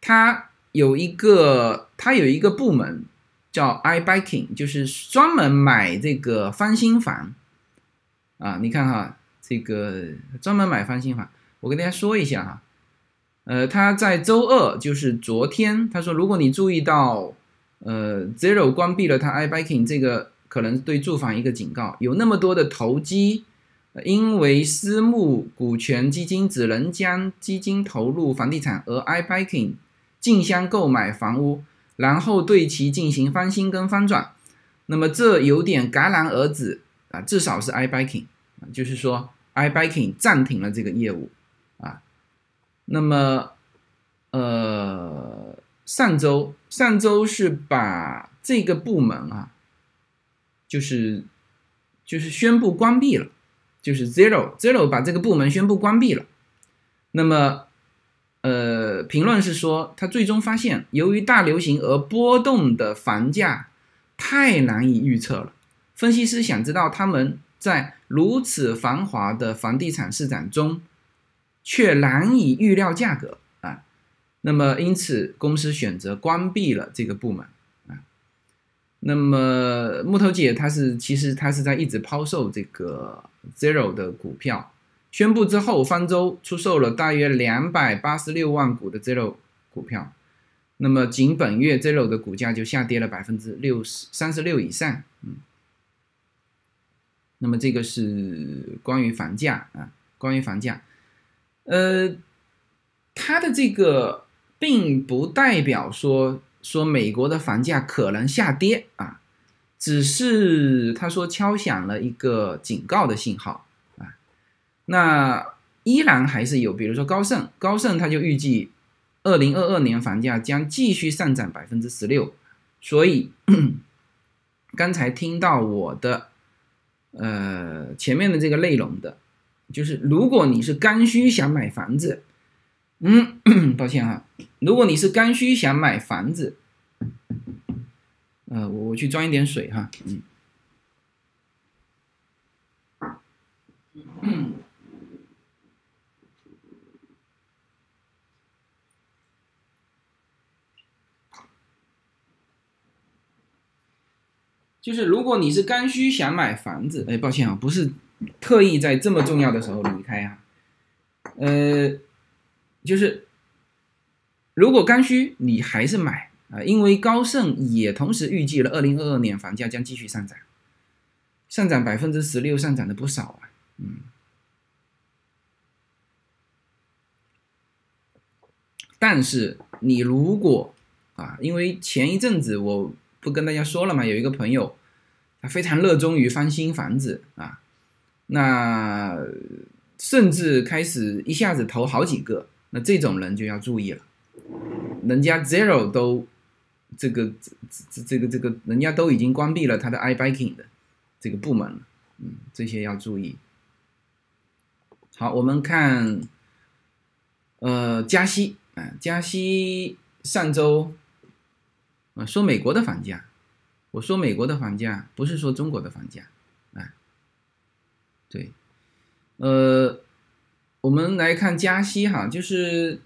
它有一个，它有一个部门叫 iBiking，就是专门买这个翻新房啊。你看哈，这个专门买翻新房。我跟大家说一下哈，呃，他在周二，就是昨天，他说，如果你注意到，呃，Zero 关闭了它 iBiking 这个，可能对住房一个警告。有那么多的投机，因为私募股权基金只能将基金投入房地产，而 iBiking。竞相购买房屋，然后对其进行翻新跟翻转，那么这有点戛然而止啊，至少是 iBiking 啊，就是说 iBiking 暂停了这个业务啊。那么，呃，上周上周是把这个部门啊，就是就是宣布关闭了，就是 Zero Zero 把这个部门宣布关闭了，那么。呃，评论是说，他最终发现，由于大流行而波动的房价太难以预测了。分析师想知道，他们在如此繁华的房地产市场中，却难以预料价格。那么，因此公司选择关闭了这个部门啊。那么，木头姐她是其实她是在一直抛售这个 Zero 的股票。宣布之后，方舟出售了大约两百八十六万股的 Zero 股票。那么，仅本月 Zero 的股价就下跌了百分之六十三十六以上。嗯，那么这个是关于房价啊，关于房价。呃，它的这个并不代表说说美国的房价可能下跌啊，只是他说敲响了一个警告的信号啊。那依然还是有，比如说高盛，高盛他就预计，二零二二年房价将继续上涨百分之十六，所以 [CLEARS THROAT] 刚才听到我的呃前面的这个内容的，就是如果你是刚需想买房子，嗯，[COUGHS] 抱歉哈，如果你是刚需想买房子，呃，我我去装一点水哈，嗯。[COUGHS] 就是如果你是刚需想买房子，哎，抱歉啊，不是特意在这么重要的时候离开啊，呃，就是如果刚需你还是买啊，因为高盛也同时预计了二零二二年房价将继续上涨，上涨百分之十六，上涨的不少啊，嗯，但是你如果啊，因为前一阵子我。不跟大家说了嘛？有一个朋友，他非常热衷于翻新房子啊，那甚至开始一下子投好几个，那这种人就要注意了。人家 Zero 都这个这这个这个，人家都已经关闭了他的 iBiking 的这个部门了，嗯，这些要注意。好，我们看，呃，加息啊，加息上周。啊，说美国的房价，我说美国的房价不是说中国的房价，啊，对，呃，我们来看加息哈，就是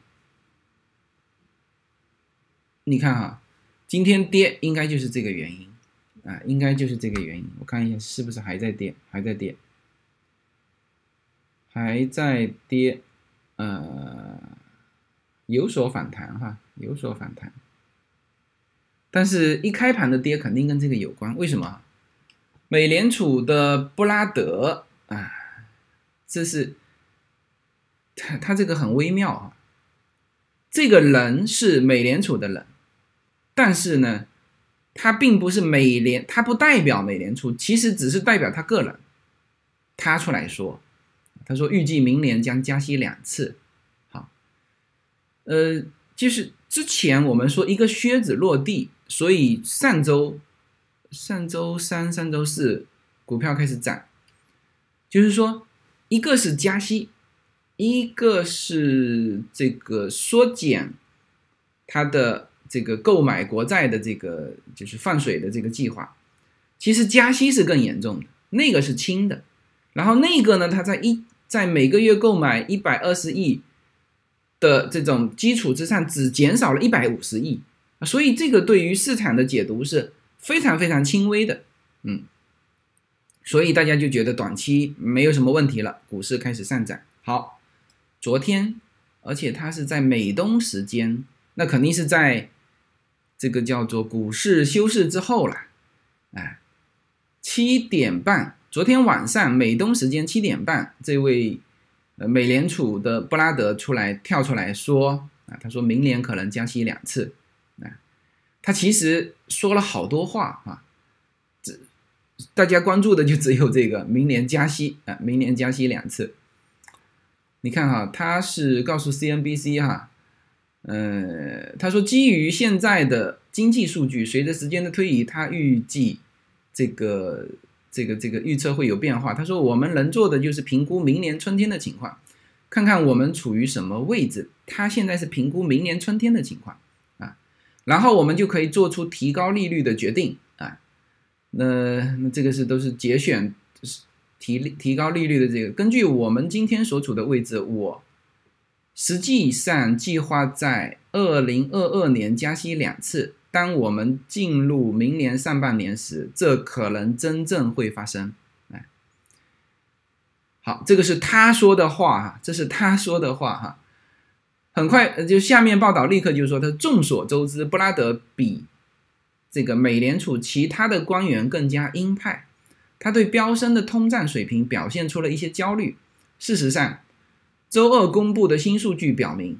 你看哈，今天跌应该就是这个原因，啊，应该就是这个原因，我看一下是不是还在跌，还在跌，还在跌，呃，有所反弹哈，有所反弹。但是，一开盘的跌肯定跟这个有关。为什么？美联储的布拉德啊，这是他他这个很微妙啊。这个人是美联储的人，但是呢，他并不是美联，他不代表美联储，其实只是代表他个人。他出来说，他说预计明年将加息两次。好，呃，就是之前我们说一个靴子落地。所以上周、上周三、上周四，股票开始涨，就是说，一个是加息，一个是这个缩减它的这个购买国债的这个就是放水的这个计划。其实加息是更严重的，那个是轻的，然后那个呢，它在一在每个月购买一百二十亿的这种基础之上，只减少了一百五十亿。所以这个对于市场的解读是非常非常轻微的，嗯，所以大家就觉得短期没有什么问题了，股市开始上涨。好，昨天，而且它是在美东时间，那肯定是在这个叫做股市休市之后了，哎，七点半，昨天晚上美东时间七点半，这位呃美联储的布拉德出来跳出来说啊，他说明年可能加息两次。啊他其实说了好多话啊，这大家关注的就只有这个明年加息啊，明年加息两次。你看哈，他是告诉 CNBC 哈，呃，他说基于现在的经济数据，随着时间的推移，他预计这个这个这个预测会有变化。他说我们能做的就是评估明年春天的情况，看看我们处于什么位置。他现在是评估明年春天的情况啊。然后我们就可以做出提高利率的决定啊，那那这个是都是节选是提提高利率的这个。根据我们今天所处的位置，我实际上计划在二零二二年加息两次。当我们进入明年上半年时，这可能真正会发生。哎，好，这个是他说的话哈，这是他说的话哈。很快，就下面报道立刻就说，他众所周知，布拉德比这个美联储其他的官员更加鹰派，他对飙升的通胀水平表现出了一些焦虑。事实上，周二公布的新数据表明，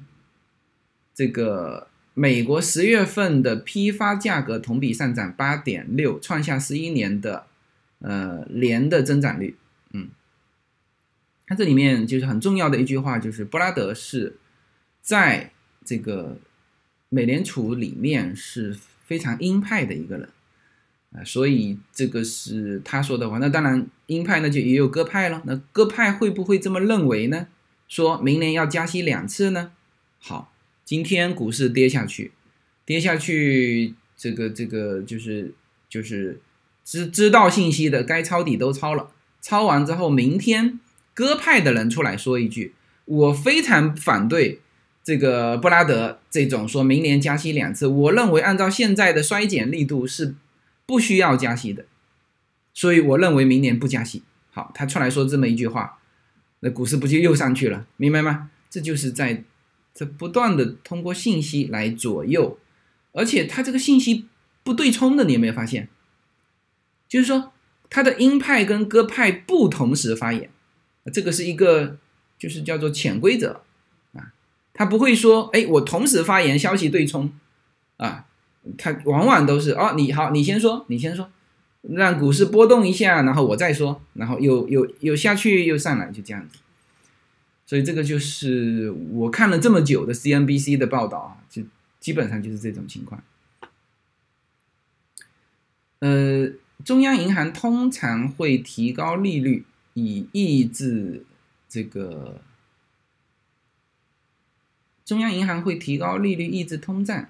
这个美国十月份的批发价格同比上涨八点六，创下十一年的呃年的增长率。嗯，它这里面就是很重要的一句话，就是布拉德是。在这个美联储里面是非常鹰派的一个人，啊，所以这个是他说的话。那当然，鹰派那就也有鸽派了。那鸽派会不会这么认为呢？说明年要加息两次呢？好，今天股市跌下去，跌下去，这个这个就是就是知知道信息的该抄底都抄了，抄完之后，明天鸽派的人出来说一句，我非常反对这个布拉德这种说明年加息两次，我认为按照现在的衰减力度是。不需要加息的，所以我认为明年不加息。好，他出来说这么一句话，那股市不就又上去了？明白吗？这就是在这不断的通过信息来左右，而且他这个信息不对冲的，你有没有发现？就是说，他的鹰派跟鸽派不同时发言，这个是一个就是叫做潜规则啊，他不会说，哎，我同时发言，消息对冲啊。它往往都是哦，你好，你先说，你先说，让股市波动一下，然后我再说，然后又又又下去又上来，就这样子。所以这个就是我看了这么久的 CNBC 的报道啊，就基本上就是这种情况。呃，中央银行通常会提高利率以抑制这个，中央银行会提高利率抑制通胀。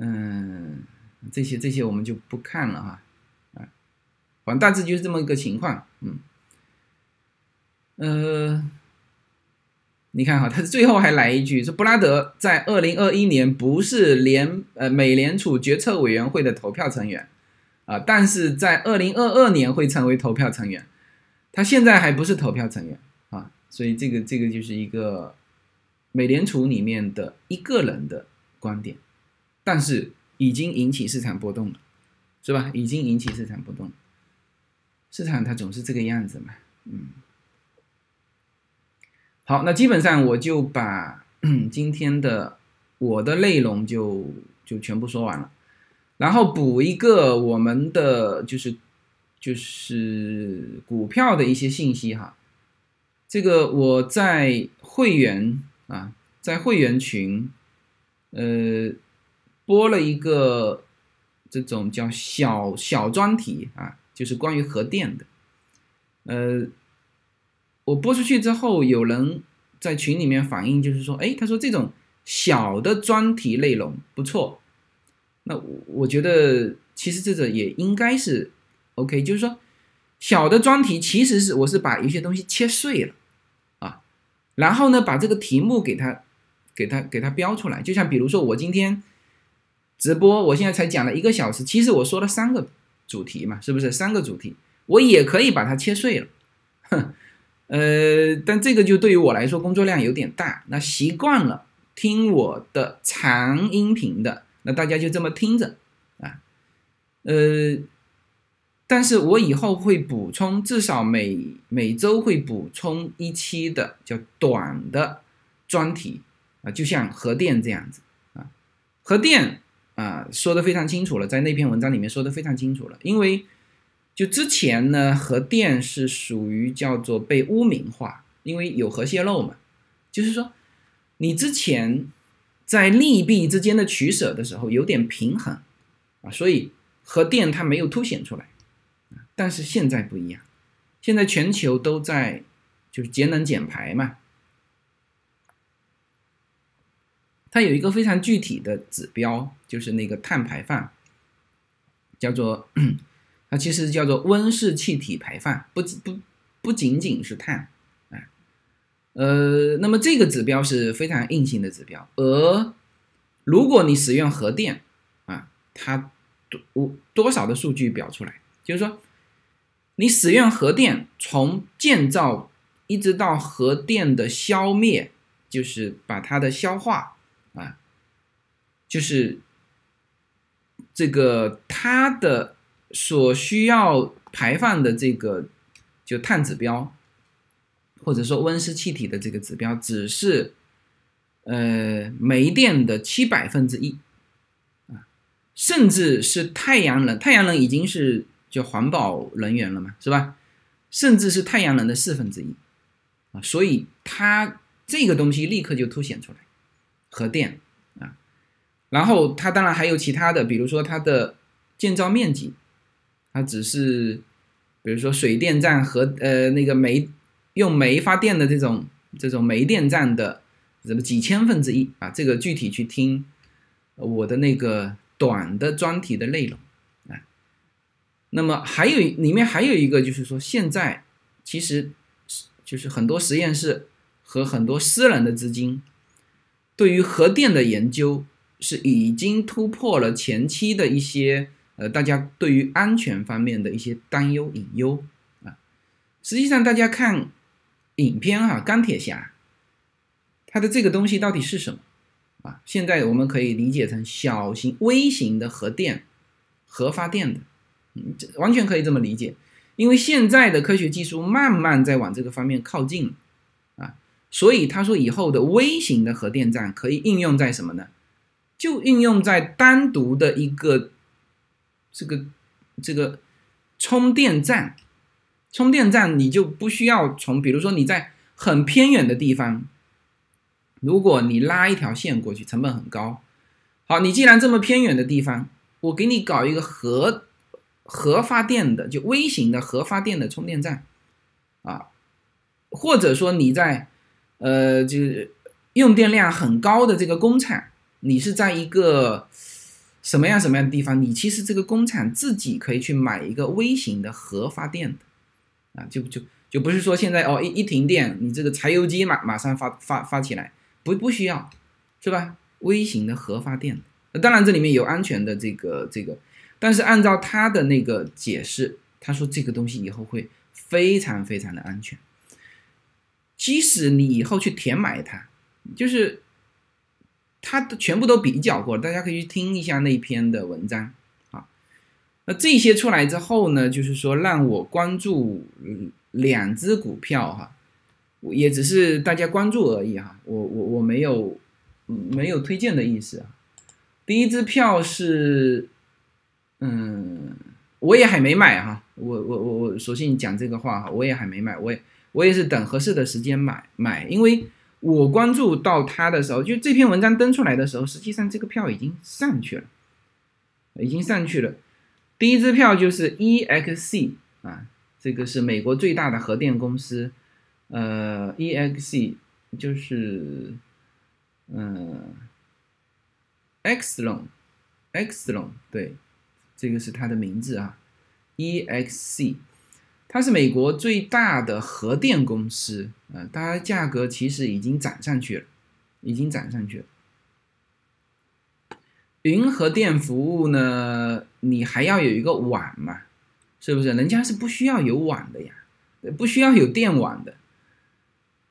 嗯，这些这些我们就不看了哈，啊，反正大致就是这么一个情况，嗯，呃，你看哈，他最后还来一句说，布拉德在二零二一年不是联呃美联储决策委员会的投票成员啊，但是在二零二二年会成为投票成员，他现在还不是投票成员啊，所以这个这个就是一个美联储里面的一个人的观点。但是已经引起市场波动了，是吧？已经引起市场波动，市场它总是这个样子嘛，嗯。好，那基本上我就把今天的我的内容就就全部说完了，然后补一个我们的就是就是股票的一些信息哈。这个我在会员啊，在会员群，呃。播了一个这种叫小小专题啊，就是关于核电的。呃，我播出去之后，有人在群里面反映，就是说，哎，他说这种小的专题内容不错。那我觉得其实这个也应该是 OK，就是说小的专题其实是我是把一些东西切碎了啊，然后呢把这个题目给它给它给它标出来，就像比如说我今天。直播，我现在才讲了一个小时，其实我说了三个主题嘛，是不是三个主题？我也可以把它切碎了，哼，呃，但这个就对于我来说工作量有点大。那习惯了听我的长音频的，那大家就这么听着啊，呃，但是我以后会补充，至少每每周会补充一期的叫短的专题啊，就像核电这样子啊，核电。啊，说的非常清楚了，在那篇文章里面说的非常清楚了。因为就之前呢，核电是属于叫做被污名化，因为有核泄漏嘛。就是说，你之前在利弊之间的取舍的时候有点平衡啊，所以核电它没有凸显出来。但是现在不一样，现在全球都在就是节能减排嘛。它有一个非常具体的指标，就是那个碳排放，叫做它其实叫做温室气体排放，不不不仅仅是碳，哎，呃，那么这个指标是非常硬性的指标，而如果你使用核电啊，它多多少的数据表出来，就是说你使用核电从建造一直到核电的消灭，就是把它的消化。啊，就是这个它的所需要排放的这个就碳指标，或者说温室气体的这个指标，只是呃煤电的七百分之一啊，甚至是太阳能，太阳能已经是就环保能源了嘛，是吧？甚至是太阳能的四分之一啊，所以它这个东西立刻就凸显出来。核电啊，然后它当然还有其他的，比如说它的建造面积，它只是比如说水电站和呃那个煤用煤发电的这种这种煤电站的什么几千分之一啊，这个具体去听我的那个短的专题的内容啊。那么还有里面还有一个就是说，现在其实就是很多实验室和很多私人的资金对于核电的研究。是已经突破了前期的一些呃，大家对于安全方面的一些担忧隐忧啊。实际上，大家看影片哈，《钢铁侠》，它的这个东西到底是什么啊？现在我们可以理解成小型、微型的核电、核发电的，嗯，这完全可以这么理解。因为现在的科学技术慢慢在往这个方面靠近，所以他说以后的微型的核电站可以应用在什么呢？就应用在单独的一个这个这个充电站，充电站你就不需要从，比如说你在很偏远的地方，如果你拉一条线过去，成本很高。好，你既然这么偏远的地方，我给你搞一个核核发电的，就微型的核发电的充电站啊，或者说你在呃，就是用电量很高的这个工厂。你是在一个什么样什么样的地方？你其实这个工厂自己可以去买一个微型的核发电的，啊，就就就不是说现在哦一一停电，你这个柴油机马马上发发发起来，不不需要，是吧？微型的核发电，当然这里面有安全的这个这个，但是按照他的那个解释，他说这个东西以后会非常非常的安全，即使你以后去填埋它，就是。他的全部都比较过，大家可以去听一下那篇的文章啊。那这些出来之后呢，就是说让我关注两只股票哈，也只是大家关注而已哈。我我我没有没有推荐的意思啊。第一支票是，嗯，我也还没买哈。我我我我索性讲这个话哈，我也还没买，我也我也是等合适的时间买买，因为。我关注到它的时候，就这篇文章登出来的时候，实际上这个票已经上去了，已经上去了。第一支票就是 EXC 啊，这个是美国最大的核电公司，呃，EXC 就是嗯，Exelon，Exelon 对，这个是它的名字啊，EXC。它是美国最大的核电公司，呃，它价格其实已经涨上去了，已经涨上去了。云核电服务呢，你还要有一个网嘛，是不是？人家是不需要有网的呀，不需要有电网的，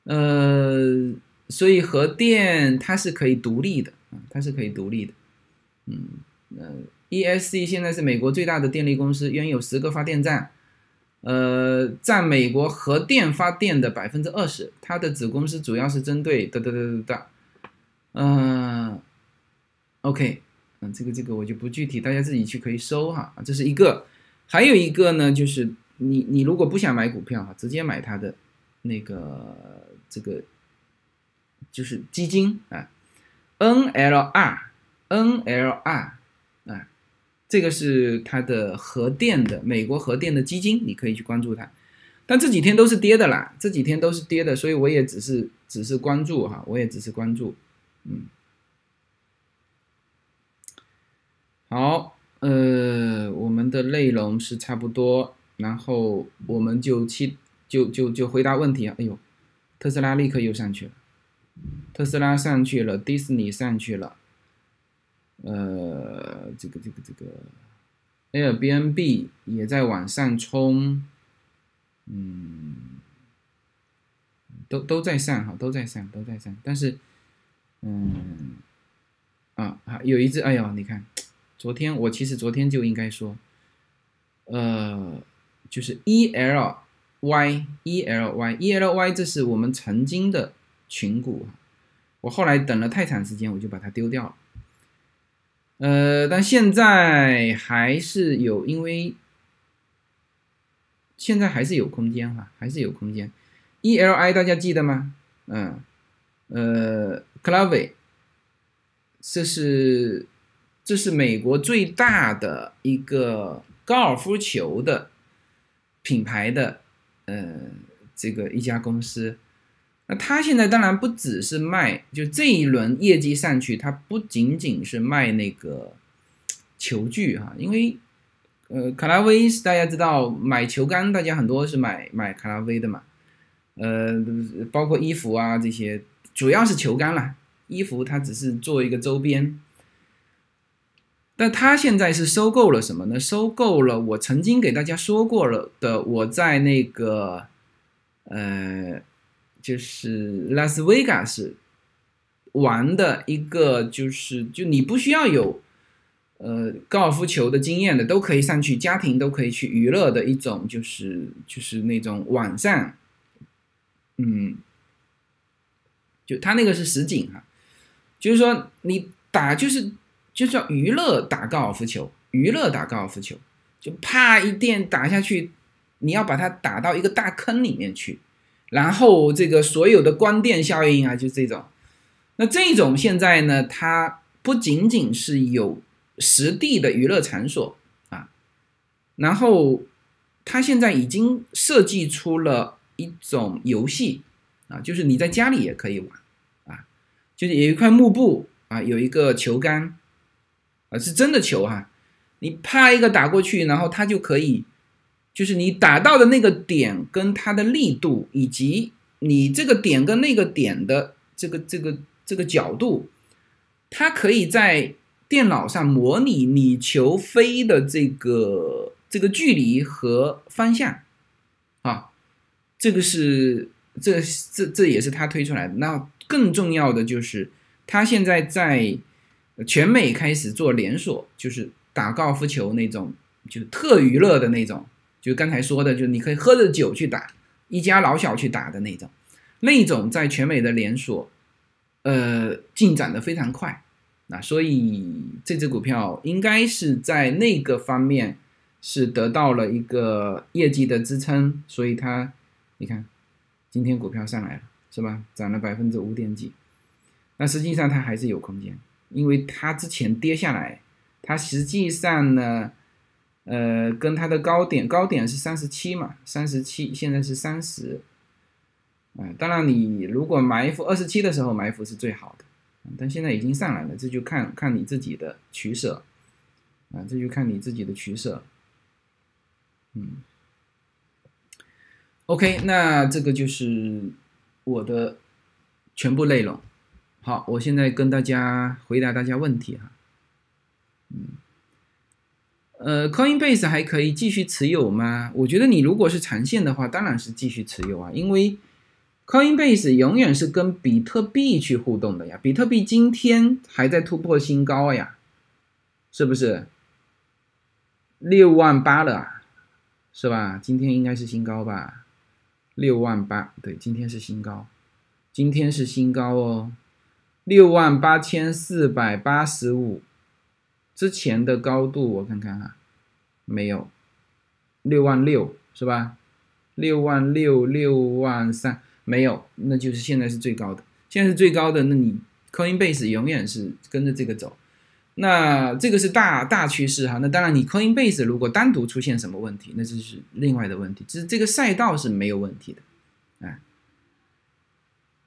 呃，所以核电它是可以独立的，啊，它是可以独立的，嗯，呃，ESC 现在是美国最大的电力公司，拥有十个发电站。呃，占美国核电发电的百分之二十，它的子公司主要是针对哒哒哒哒哒，嗯，OK，嗯，这个这个我就不具体，大家自己去可以搜哈，这是一个，还有一个呢，就是你你如果不想买股票哈，直接买它的那个这个就是基金啊，NLR，NLR。这个是它的核电的美国核电的基金，你可以去关注它。但这几天都是跌的啦，这几天都是跌的，所以我也只是只是关注哈，我也只是关注。嗯，好，呃，我们的内容是差不多，然后我们就期就就就回答问题啊。哎呦，特斯拉立刻又上去了，特斯拉上去了，迪士尼上去了。呃，这个这个这个，Airbnb 也在往上冲，嗯，都都在上哈，都在上，都在上。但是，嗯，啊，有一只，哎呦，你看，昨天我其实昨天就应该说，呃，就是 E L Y E L Y E L Y，这是我们曾经的群股，我后来等了太长时间，我就把它丢掉了。呃，但现在还是有，因为现在还是有空间哈，还是有空间。E L I 大家记得吗？嗯，呃 c l a v e 这是这是美国最大的一个高尔夫球的品牌的呃这个一家公司。那它现在当然不只是卖，就这一轮业绩上去，它不仅仅是卖那个球具哈，因为呃卡拉威是大家知道买球杆，大家很多是买买卡拉威的嘛，呃包括衣服啊这些，主要是球杆啦，衣服它只是做一个周边。但它现在是收购了什么呢？收购了我曾经给大家说过了的，我在那个呃。就是拉斯维加斯玩的一个，就是就你不需要有呃高尔夫球的经验的，都可以上去，家庭都可以去娱乐的一种，就是就是那种晚上，嗯，就他那个是实景哈，就是说你打就是就叫娱乐打高尔夫球，娱乐打高尔夫球，就啪一电打下去，你要把它打到一个大坑里面去。然后这个所有的光电效应啊，就这种，那这种现在呢，它不仅仅是有实地的娱乐场所啊，然后它现在已经设计出了一种游戏啊，就是你在家里也可以玩啊，就是有一块幕布啊，有一个球杆啊，是真的球哈，你啪一个打过去，然后它就可以。就是你打到的那个点跟它的力度，以及你这个点跟那个点的这个这个这个角度，它可以在电脑上模拟你球飞的这个这个距离和方向啊，这个是这这这也是他推出来的。那更重要的就是，他现在在全美开始做连锁，就是打高尔夫球那种，就是特娱乐的那种。就刚才说的，就是你可以喝着酒去打，一家老小去打的那种，那种在全美的连锁，呃，进展的非常快，那所以这只股票应该是在那个方面是得到了一个业绩的支撑，所以它，你看，今天股票上来了，是吧？涨了百分之五点几，那实际上它还是有空间，因为它之前跌下来，它实际上呢。呃，跟它的高点，高点是三十七嘛，三十七，现在是三十，嗯，当然你如果埋伏二十七的时候埋伏是最好的，但现在已经上来了，这就看看你自己的取舍，啊，这就看你自己的取舍，嗯，OK，那这个就是我的全部内容，好，我现在跟大家回答大家问题哈，嗯。呃，Coinbase 还可以继续持有吗？我觉得你如果是长线的话，当然是继续持有啊，因为 Coinbase 永远是跟比特币去互动的呀。比特币今天还在突破新高呀，是不是？六万八了，是吧？今天应该是新高吧？六万八，对，今天是新高，今天是新高哦，六万八千四百八十五。之前的高度我看看哈，没有，六万六是吧？六万六六万三没有，那就是现在是最高的，现在是最高的，那你 Coinbase 永远是跟着这个走，那这个是大大趋势哈。那当然，你 Coinbase 如果单独出现什么问题，那就是另外的问题，只是这个赛道是没有问题的。哎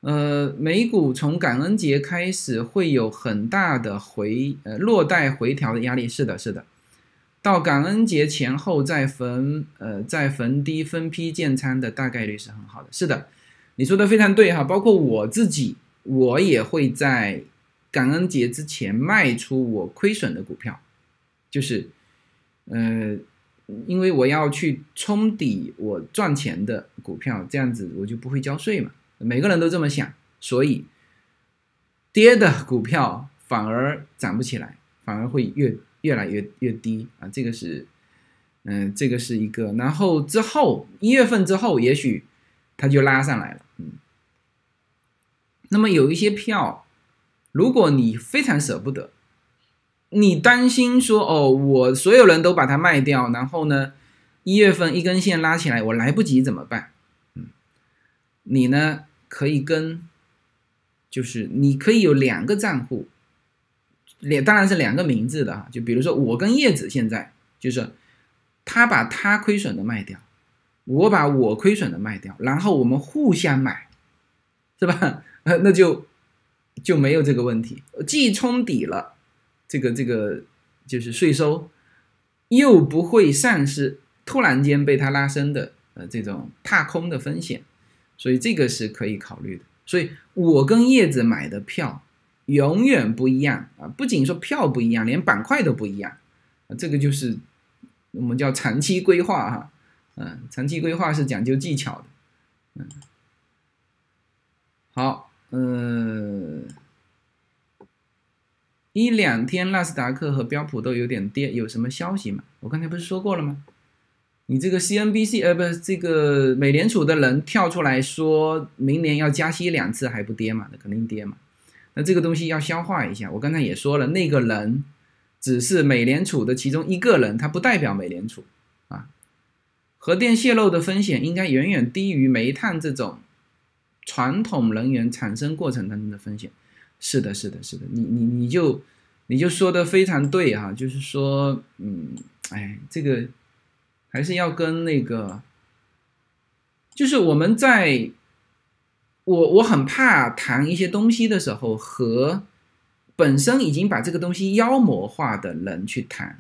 呃，美股从感恩节开始会有很大的回呃落袋回调的压力，是的，是的。到感恩节前后再逢呃再逢低分批建仓的大概率是很好的，是的，你说的非常对哈。包括我自己，我也会在感恩节之前卖出我亏损的股票，就是呃，因为我要去冲抵我赚钱的股票，这样子我就不会交税嘛。每个人都这么想，所以跌的股票反而涨不起来，反而会越越来越越低啊！这个是，嗯，这个是一个。然后之后一月份之后，也许它就拉上来了，嗯。那么有一些票，如果你非常舍不得，你担心说哦，我所有人都把它卖掉，然后呢，一月份一根线拉起来，我来不及怎么办？嗯，你呢？可以跟，就是你可以有两个账户，两当然是两个名字的哈，就比如说我跟叶子现在就是他把他亏损的卖掉，我把我亏损的卖掉，然后我们互相买，是吧？[LAUGHS] 那就就没有这个问题，既冲抵了这个这个就是税收，又不会丧失突然间被它拉升的呃这种踏空的风险，所以这个是可以考虑的。所以我跟叶子买的票。永远不一样啊！不仅说票不一样，连板块都不一样啊！这个就是我们叫长期规划哈，嗯，长期规划是讲究技巧的，嗯，好，嗯，一两天纳斯达克和标普都有点跌，有什么消息吗？我刚才不是说过了吗？你这个 CNBC 呃，不是这个美联储的人跳出来说明年要加息两次还不跌嘛？那肯定跌嘛。那这个东西要消化一下。我刚才也说了，那个人只是美联储的其中一个人，他不代表美联储啊。核电泄漏的风险应该远远低于煤炭这种传统能源产生过程当中的风险。是的，是的，是的。你你你就你就说的非常对哈，就是说，嗯，哎，这个还是要跟那个，就是我们在。我我很怕谈一些东西的时候和本身已经把这个东西妖魔化的人去谈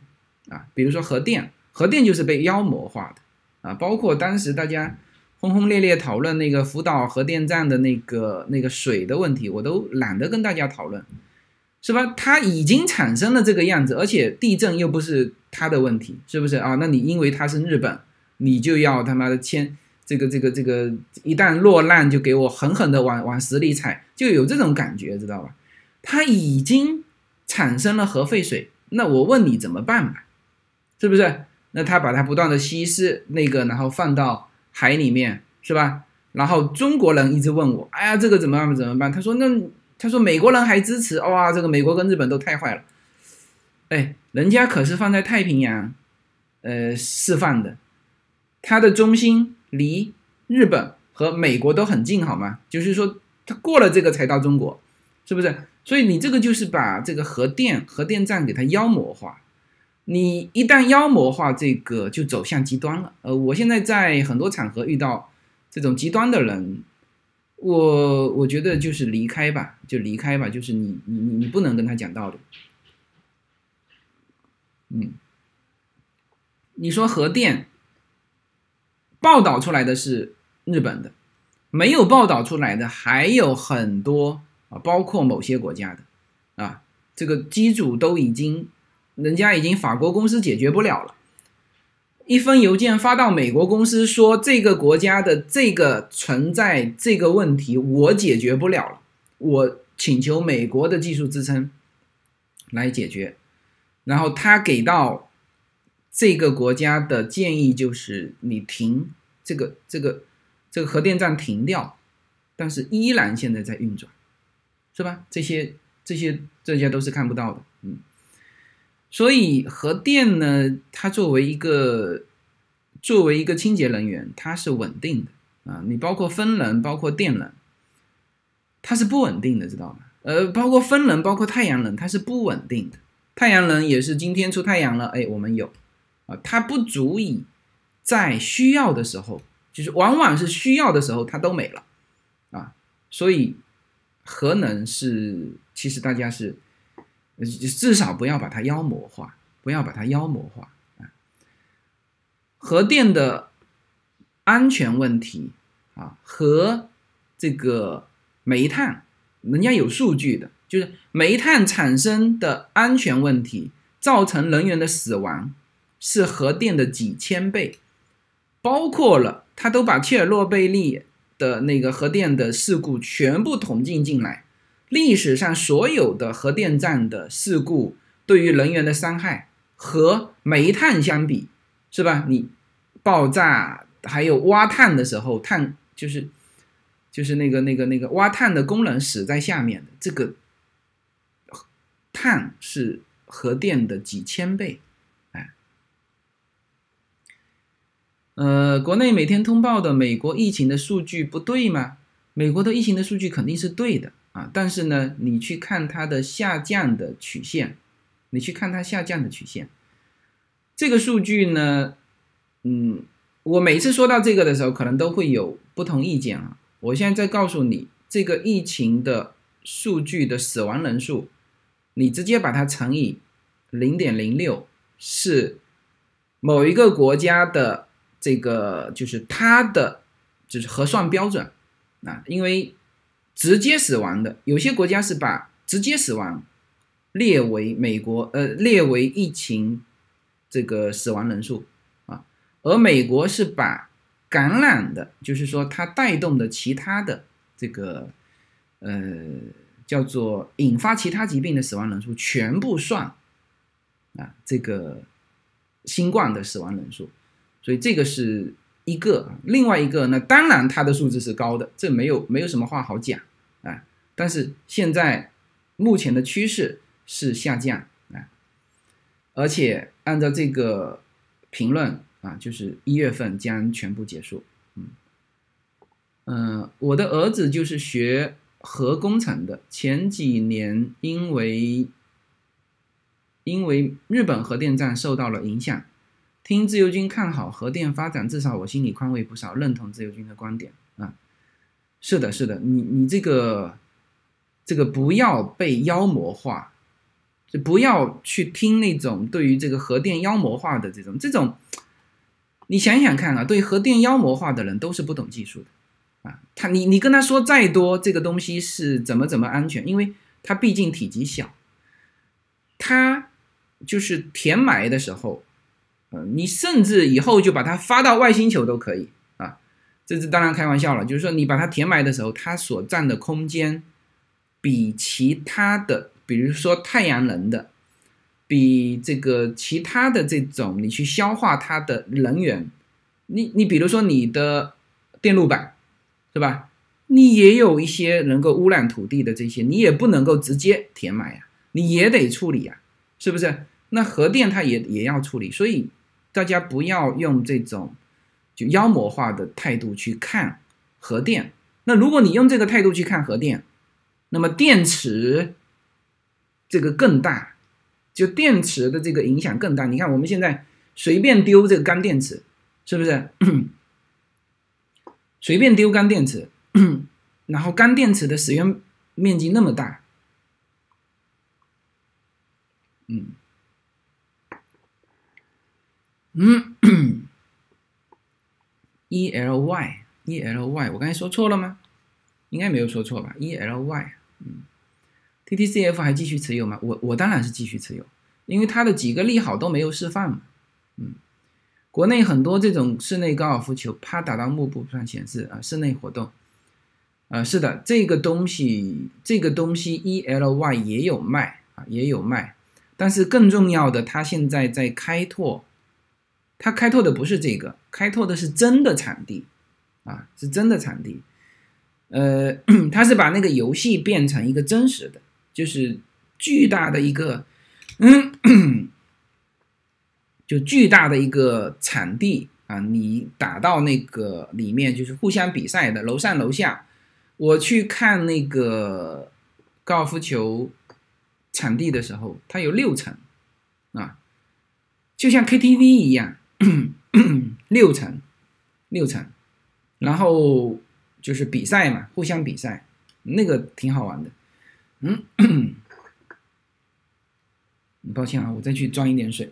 啊，比如说核电，核电就是被妖魔化的啊，包括当时大家轰轰烈烈讨论那个福岛核电站的那个那个水的问题，我都懒得跟大家讨论，是吧？它已经产生了这个样子，而且地震又不是它的问题，是不是啊？那你因为它是日本，你就要他妈的签？这个这个这个一旦落难，就给我狠狠的往往死里踩，就有这种感觉，知道吧？它已经产生了核废水，那我问你怎么办吧？是不是？那他把它不断的稀释那个，然后放到海里面，是吧？然后中国人一直问我，哎呀，这个怎么办？怎么办？他说那他说美国人还支持，哇，这个美国跟日本都太坏了，哎，人家可是放在太平洋，呃，释放的，它的中心。离日本和美国都很近，好吗？就是说，它过了这个才到中国，是不是？所以你这个就是把这个核电核电站给它妖魔化。你一旦妖魔化，这个就走向极端了。呃，我现在在很多场合遇到这种极端的人，我我觉得就是离开吧，就离开吧，就是你你你你不能跟他讲道理。嗯，你说核电。报道出来的是日本的，没有报道出来的还有很多啊，包括某些国家的，啊，这个机组都已经，人家已经法国公司解决不了了，一封邮件发到美国公司说这个国家的这个存在这个问题我解决不了了，我请求美国的技术支撑来解决，然后他给到。这个国家的建议就是你停这个这个这个核电站停掉，但是依然现在在运转，是吧？这些这些这些都是看不到的，嗯。所以核电呢，它作为一个作为一个清洁能源，它是稳定的啊。你包括风能，包括电能，它是不稳定的，知道吗？呃，包括风能，包括太阳能，它是不稳定的。太阳能也是今天出太阳了，哎，我们有啊。它不足以在需要的时候，就是往往是需要的时候，它都没了啊。所以核能是，其实大家是至少不要把它妖魔化，不要把它妖魔化啊。核电的安全问题啊，和这个煤炭，人家有数据的，就是煤炭产生的安全问题，造成人员的死亡。是核电的几千倍，包括了，他都把切尔诺贝利的那个核电的事故全部统计进来。历史上所有的核电站的事故对于人员的伤害和煤炭相比，是吧？你爆炸还有挖碳的时候，碳就是就是那个那个那个挖碳的工人死在下面的这个碳是核电的几千倍。呃，国内每天通报的美国疫情的数据不对吗？美国的疫情的数据肯定是对的啊，但是呢，你去看它的下降的曲线，你去看它下降的曲线，这个数据呢，嗯，我每次说到这个的时候，可能都会有不同意见啊。我现在在告诉你，这个疫情的数据的死亡人数，你直接把它乘以零点零六，是某一个国家的这个就是它的就是核算标准啊，因为。直接死亡的，有些国家是把直接死亡列为美国呃列为疫情这个死亡人数啊，而美国是把感染的，就是说它带动的其他的这个呃叫做引发其他疾病的死亡人数全部算啊这个新冠的死亡人数，所以这个是。一个，另外一个，那当然它的数字是高的，这没有没有什么话好讲。但是现在目前的趋势是下降啊，而且按照这个评论啊，就是一月份将全部结束。嗯嗯，我的儿子就是学核工程的，前几年因为因为日本核电站受到了影响。听自由军看好核电发展，至少我心里宽慰不少，认同自由军的观点啊。是的，是的，你你这个这个不要被妖魔化，就不要去听那种对于这个核电妖魔化的这种这种。你想想看啊，对核电妖魔化的人都是不懂技术的啊。他你你跟他说再多，这个东西是怎么怎么安全，因为它毕竟体积小，它就是填埋的时候。嗯，你甚至以后就把它发到外星球都可以啊，这是当然开玩笑了。就是说，你把它填埋的时候，它所占的空间比其他的，比如说太阳能的，比这个其他的这种你去消化它的能源，你你比如说你的电路板是吧？你也有一些能够污染土地的这些，你也不能够直接填埋呀，你也得处理呀，是不是？那核电它也也要处理，所以。大家不要用这种就妖魔化的态度去看核电。那如果你用这个态度去看核电，那么电池这个更大，就电池的这个影响更大。你看我们现在随便丢这个干电池，是不是？[CLEARS THROAT] 随便丢干电池，然后干电池的使用面积那么大，嗯。嗯，E L Y E L Y，我刚才说错了吗？应该没有说错吧？E L Y，嗯，T T C F 还继续持有吗？我我当然是继续持有，因为它的几个利好都没有释放嘛。嗯，国内很多这种室内高尔夫球，啪打到幕布上显示啊，室内活动，啊，是的，这个东西这个东西 E L Y 也有卖啊，也有卖，但是更重要的，它现在在开拓。它开拓的不是这个，开拓的是真的产地，啊，是真的产地。呃，[CLEARS THROAT] 他是把那个游戏变成一个真实的，就是巨大的一个，嗯，就巨大的一个场地啊。你打到那个里面，就是互相比赛的，楼上楼下。我去看那个高尔夫球场地的时候，它有六层，啊，就像 KTV 一样。[CLEARS THROAT] 六层，六层，然后就是比赛嘛，互相比赛，那个挺好玩的。嗯，抱歉啊，我再去装一点水。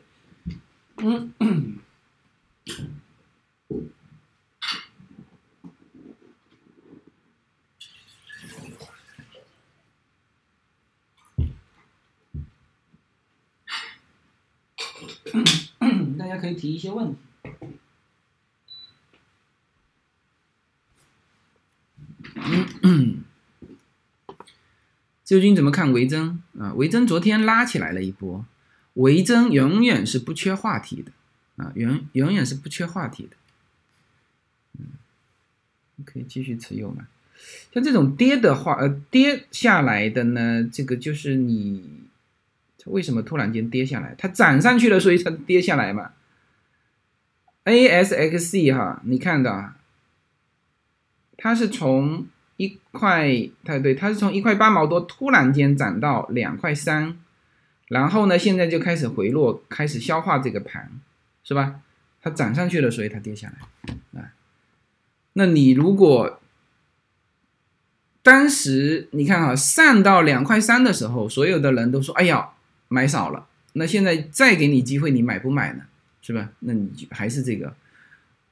嗯。[COUGHS] 大家可以提一些问题。嗯 [CLEARS THROAT] 究竟怎么看维珍啊？维珍昨天拉起来了一波，维珍永远是不缺话题的啊，永永远是不缺话题的。嗯，可以继续持有嘛？像这种跌的话，呃，跌下来的呢，这个就是你。它为什么突然间跌下来？它涨上去了，所以它跌下来嘛。A S X C 哈，你看到，它是从一块，它对，它是从一块八毛多突然间涨到两块三，然后呢，现在就开始回落，开始消化这个盘，是吧？它涨上去了，所以它跌下来啊。那你如果当时你看啊，上到两块三的时候，所有的人都说：“哎呀，买少了。”那现在再给你机会，你买不买呢？是吧？那你还是这个。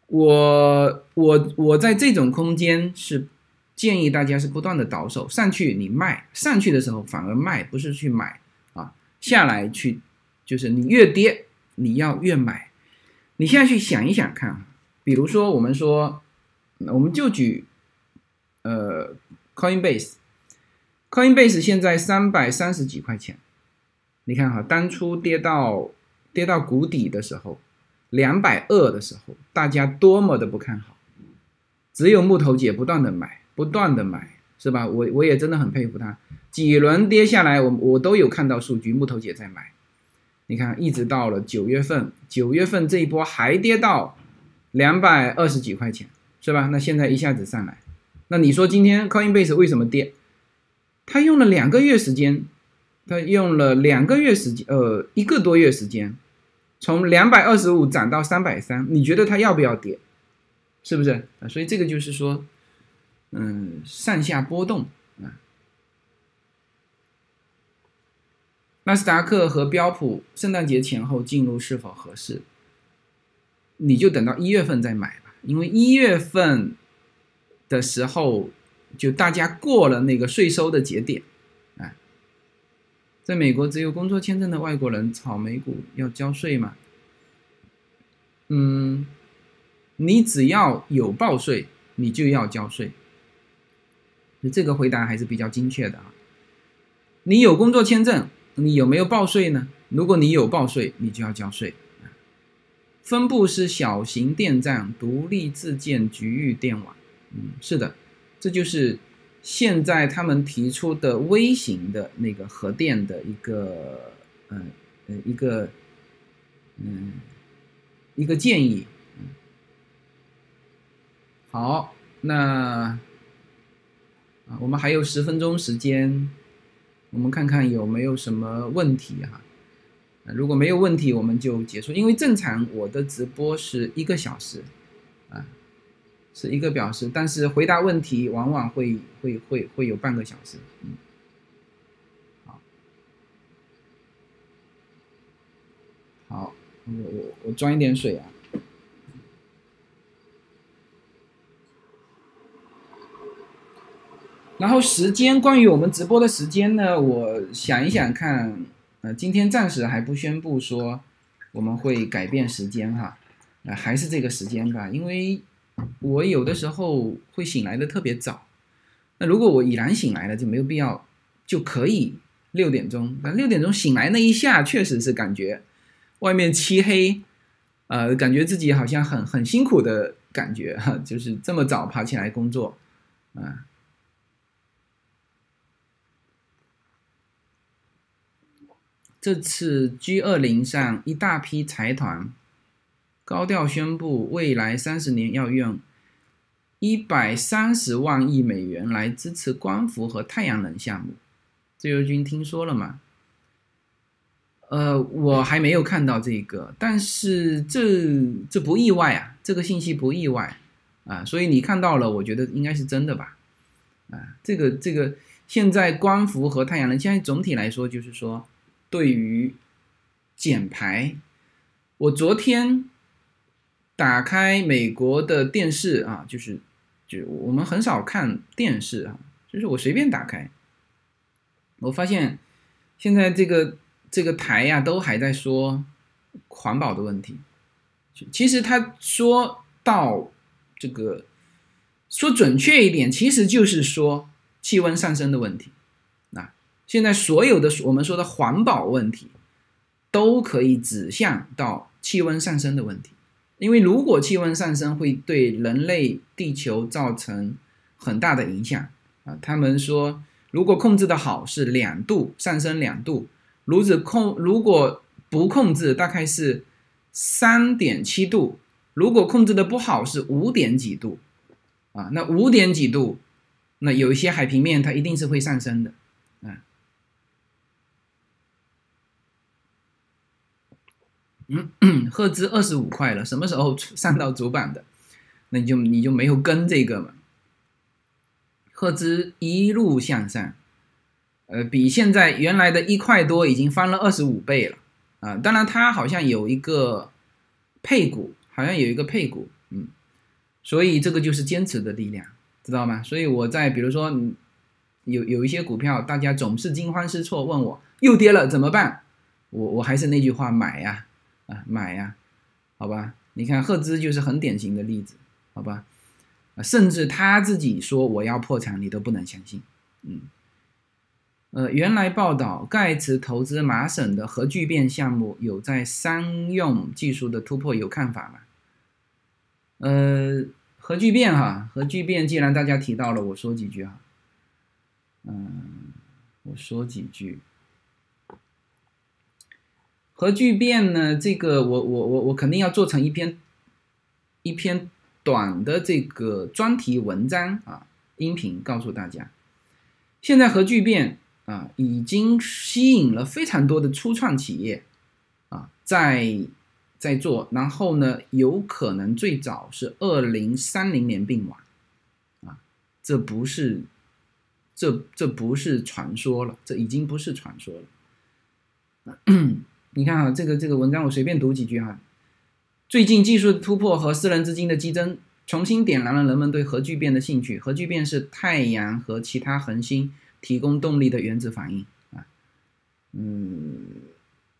我我我在这种空间是建议大家是不断的倒手上去，你卖上去的时候反而卖，不是去买啊。下来去就是你越跌你要越买。你现在去想一想看，比如说我们说，我们就举呃 Coinbase，Coinbase 现在三百三十几块钱。你看哈，当初跌到跌到谷底的时候，两百二的时候，大家多么的不看好，只有木头姐不断的买，不断的买，是吧？我我也真的很佩服她，几轮跌下来，我我都有看到数据，木头姐在买。你看，一直到了九月份，九月份这一波还跌到两百二十几块钱，是吧？那现在一下子上来，那你说今天 Coinbase 为什么跌？他用了两个月时间。他用了两个月时间，呃，一个多月时间，从两百二十五涨到三百三，你觉得它要不要跌？是不是啊？所以这个就是说，嗯，上下波动啊。纳斯达克和标普圣诞节前后进入是否合适？你就等到一月份再买吧，因为一月份的时候就大家过了那个税收的节点。在美国，只有工作签证的外国人炒美股要交税吗？嗯，你只要有报税，你就要交税。这个回答还是比较精确的啊。你有工作签证，你有没有报税呢？如果你有报税，你就要交税。分布是小型电站，独立自建局域电网。嗯，是的，这就是。现在他们提出的微型的那个核电的一个，嗯呃一个，嗯一个建议，好，那啊我们还有十分钟时间，我们看看有没有什么问题哈，如果没有问题，我们就结束，因为正常我的直播是一个小时，是一个表示，但是回答问题往往会会会会有半个小时。嗯，好，好，我我我装一点水啊。然后时间，关于我们直播的时间呢，我想一想看，呃，今天暂时还不宣布说我们会改变时间哈，呃，还是这个时间吧，因为。我有的时候会醒来的特别早，那如果我已然醒来了，就没有必要，就可以六点钟。但六点钟醒来那一下，确实是感觉外面漆黑，呃，感觉自己好像很很辛苦的感觉哈，[LAUGHS] 就是这么早爬起来工作，啊。这次 G 二零上一大批财团。高调宣布，未来三十年要用一百三十万亿美元来支持光伏和太阳能项目。自由军听说了吗？呃，我还没有看到这个，但是这这不意外啊，这个信息不意外啊，所以你看到了，我觉得应该是真的吧？啊，这个这个现在光伏和太阳能，现在总体来说就是说，对于减排，我昨天。打开美国的电视啊，就是，就我们很少看电视啊，就是我随便打开，我发现现在这个这个台呀，都还在说环保的问题。其实他说到这个，说准确一点，其实就是说气温上升的问题。那现在所有的我们说的环保问题，都可以指向到气温上升的问题。因为如果气温上升，会对人类、地球造成很大的影响啊。他们说，如果控制的好是两度上升两度，如果控如果不控制，大概是三点七度；如果控制的不好是五点几度啊。那五点几度那有一些海平面它一定是会上升的，啊，嗯，赫兹二十五块了，什么时候上到主板的？那你就你就没有跟这个嘛？赫兹一路向上，呃，比现在原来的一块多已经翻了二十五倍了啊！当然，它好像有一个配股，好像有一个配股，嗯，所以这个就是坚持的力量，知道吗？所以我在比如说有有一些股票，大家总是惊慌失措，问我又跌了怎么办？我我还是那句话，买呀，啊买呀，好吧？你看赫兹就是很典型的例子。好吧，甚至他自己说我要破产，你都不能相信。嗯，呃，原来报道盖茨投资麻省的核聚变项目有在商用技术的突破，有看法吗？呃，核聚变哈，核聚变，既然大家提到了，我说几句哈。嗯，我说几句。核聚变呢，这个我我我我肯定要做成一篇一篇。短的这个专题文章啊，音频告诉大家，现在核聚变啊已经吸引了非常多的初创企业啊在在做，然后呢有可能最早是二零三零年并网啊，这不是这这不是传说了，这已经不是传说了。[COUGHS] 你看啊，这个这个文章我随便读几句哈。最近技术突破和私人资金的激增，重新点燃了人们对核聚变的兴趣。核聚变是太阳和其他恒星提供动力的原子反应啊。嗯，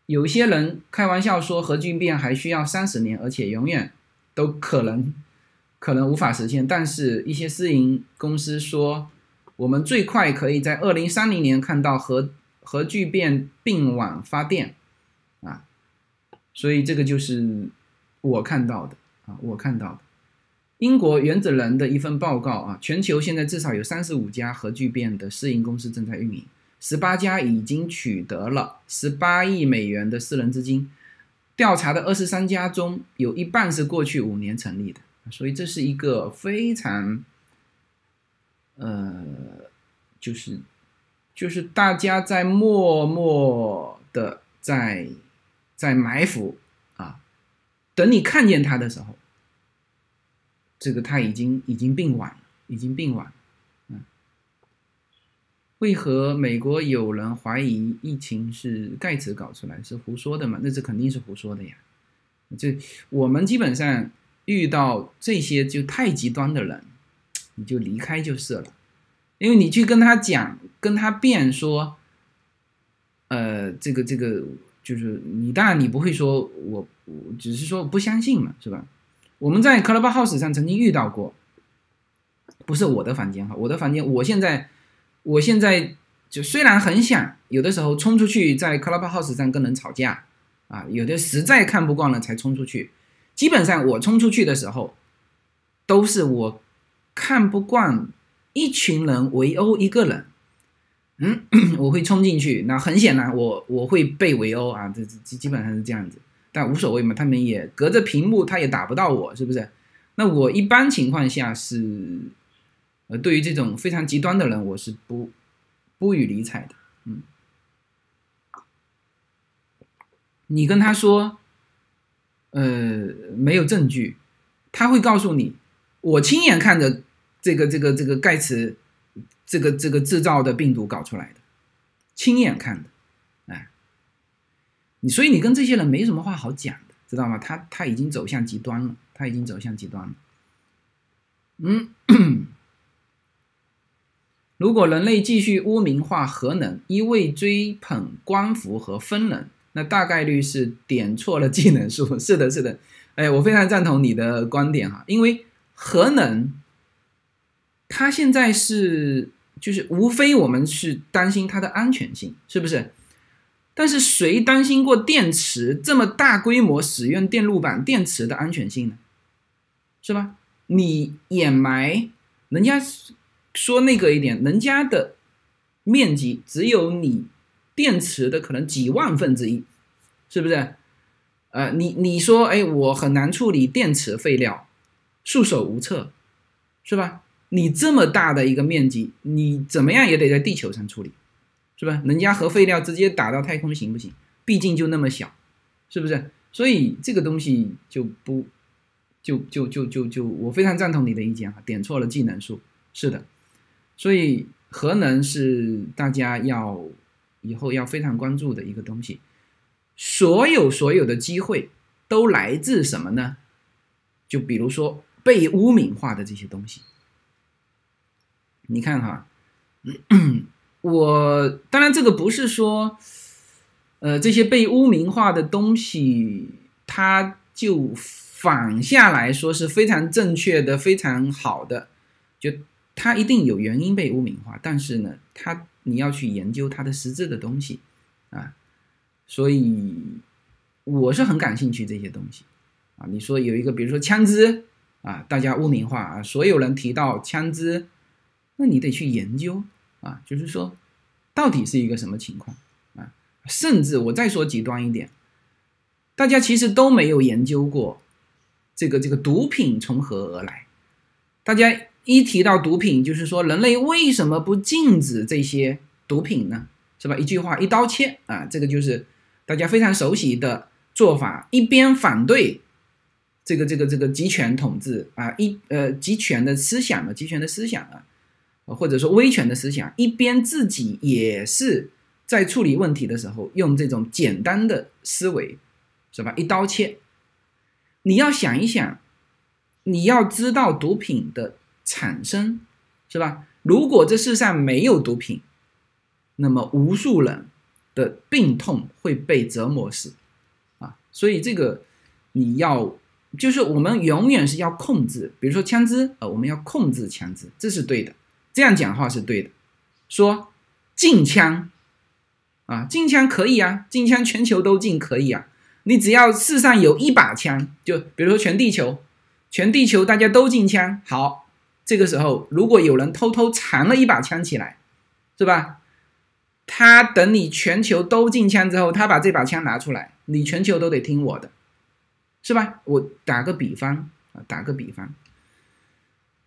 有些人开玩笑说核聚变还需要三十年，而且永远都可能可能无法实现。但是，一些私营公司说，我们最快可以在二零三零年看到核核聚变并网发电。所以，这个就是。我看到的啊，我看到的，英国原子能的一份报告啊，全球现在至少有三十五家核聚变的私营公司正在运营，十八家已经取得了十八亿美元的私人资金，调查的二十三家中有一半是过去五年成立的，所以这是一个非常，呃，就是就是大家在默默的在在埋伏。啊等你看见他的时候，这个他已经已经病晚了，已经病晚了。嗯，为何美国有人怀疑疫情是盖茨搞出来，是胡说的嘛？那这肯定是胡说的呀。这我们基本上遇到这些就太极端的人，你就离开就是了，因为你去跟他讲，跟他辩说，呃，这个这个。就是你，当然你不会说，我我只是说不相信嘛，是吧？我们在 Clubhouse 上曾经遇到过，不是我的房间哈，我的房间，我现在我现在就虽然很想有的时候冲出去在 Clubhouse 上跟人吵架啊，有的实在看不惯了才冲出去，基本上我冲出去的时候，都是我看不惯一群人围殴一个人。嗯，[CLEARS THROAT] 我会冲进去，那很显然我我会被围殴啊，这这基本上是这样子，但无所谓嘛，他们也隔着屏幕，他也打不到我，是不是？那我一般情况下是，呃，对于这种非常极端的人，我是不不予理睬的。嗯，你跟他说，呃，没有证据，他会告诉你，我亲眼看着这个这个这个盖茨。这个这个制造的病毒搞出来的，亲眼看的，哎，你所以你跟这些人没什么话好讲的，知道吗？他他已经走向极端了，他已经走向极端了。嗯，如果人类继续污名化核能，一味追捧光伏和风能，那大概率是点错了技能树。[LAUGHS] 是的，是的，哎，我非常赞同你的观点哈，因为核能，它现在是。就是无非我们是担心它的安全性，是不是？但是谁担心过电池这么大规模使用电路板电池的安全性呢？是吧？你掩埋人家说那个一点，人家的面积只有你电池的可能几万分之一，是不是？呃，你你说，哎，我很难处理电池废料，束手无策，是吧？你这么大的一个面积，你怎么样也得在地球上处理，是吧？人家核废料直接打到太空行不行？毕竟就那么小，是不是？所以这个东西就不，就就就就就，我非常赞同你的意见哈，点错了技能数，是的。所以核能是大家要以后要非常关注的一个东西。所有所有的机会都来自什么呢？就比如说被污名化的这些东西。你看哈，我当然这个不是说，呃，这些被污名化的东西，它就反下来说是非常正确的、非常好的，就它一定有原因被污名化。但是呢，它你要去研究它的实质的东西啊，所以我是很感兴趣这些东西啊。你说有一个，比如说枪支啊，大家污名化啊，所有人提到枪支。那你得去研究啊，就是说，到底是一个什么情况啊？甚至我再说极端一点，大家其实都没有研究过这个这个毒品从何而来。大家一提到毒品，就是说人类为什么不禁止这些毒品呢？是吧？一句话一刀切啊，这个就是大家非常熟悉的做法。一边反对这个这个这个集权统治啊，一呃集权的思想啊，集权的思想啊。或者说威权的思想，一边自己也是在处理问题的时候用这种简单的思维，是吧？一刀切。你要想一想，你要知道毒品的产生，是吧？如果这世上没有毒品，那么无数人的病痛会被折磨死，啊！所以这个你要就是我们永远是要控制，比如说枪支，呃，我们要控制枪支，这是对的。这样讲话是对的，说禁枪啊，禁枪可以啊，禁枪全球都禁可以啊。你只要世上有一把枪，就比如说全地球，全地球大家都禁枪，好，这个时候如果有人偷偷藏了一把枪起来，是吧？他等你全球都禁枪之后，他把这把枪拿出来，你全球都得听我的，是吧？我打个比方啊，打个比方。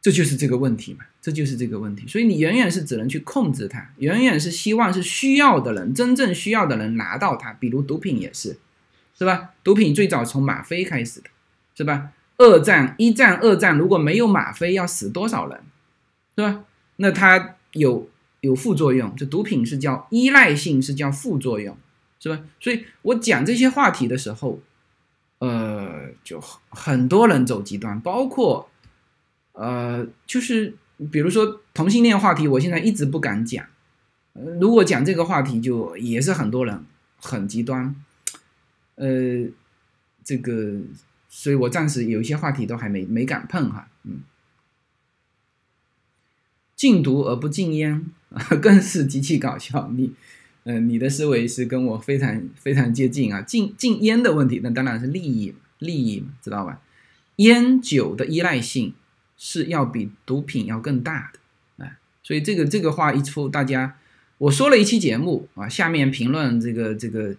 这就是这个问题嘛，这就是这个问题，所以你远远是只能去控制它，远远是希望是需要的人，真正需要的人拿到它，比如毒品也是，是吧？毒品最早从吗啡开始的，是吧？二战、一战、二战如果没有吗啡，要死多少人，是吧？那它有有副作用，这毒品是叫依赖性，是叫副作用，是吧？所以我讲这些话题的时候，呃，就很多人走极端，包括。呃，就是比如说同性恋话题，我现在一直不敢讲。如果讲这个话题，就也是很多人很极端。呃，这个，所以我暂时有一些话题都还没没敢碰哈。嗯，禁毒而不禁烟，[LAUGHS] 更是极其搞笑。你，嗯，你的思维是跟我非常非常接近啊。禁禁烟的问题，那当然是利益利益，知道吧？烟酒的依赖性。是要比毒品要更大的，啊，所以这个这个话一出，大家我说了一期节目啊，下面评论这个这个，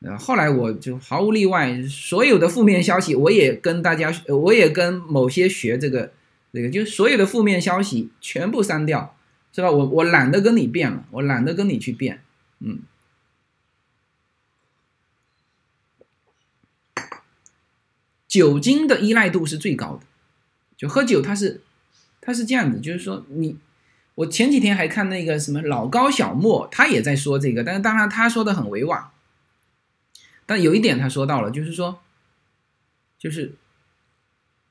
呃，后来我就毫无例外，所有的负面消息，我也跟大家，我也跟某些学这个这个，就所有的负面消息全部删掉，是吧？我我懒得跟你辩了，我懒得跟你去辩，嗯，酒精的依赖度是最高的。就喝酒，他是，他是这样子，就是说你，我前几天还看那个什么老高小莫，他也在说这个，但是当然他说的很委婉，但有一点他说到了，就是说，就是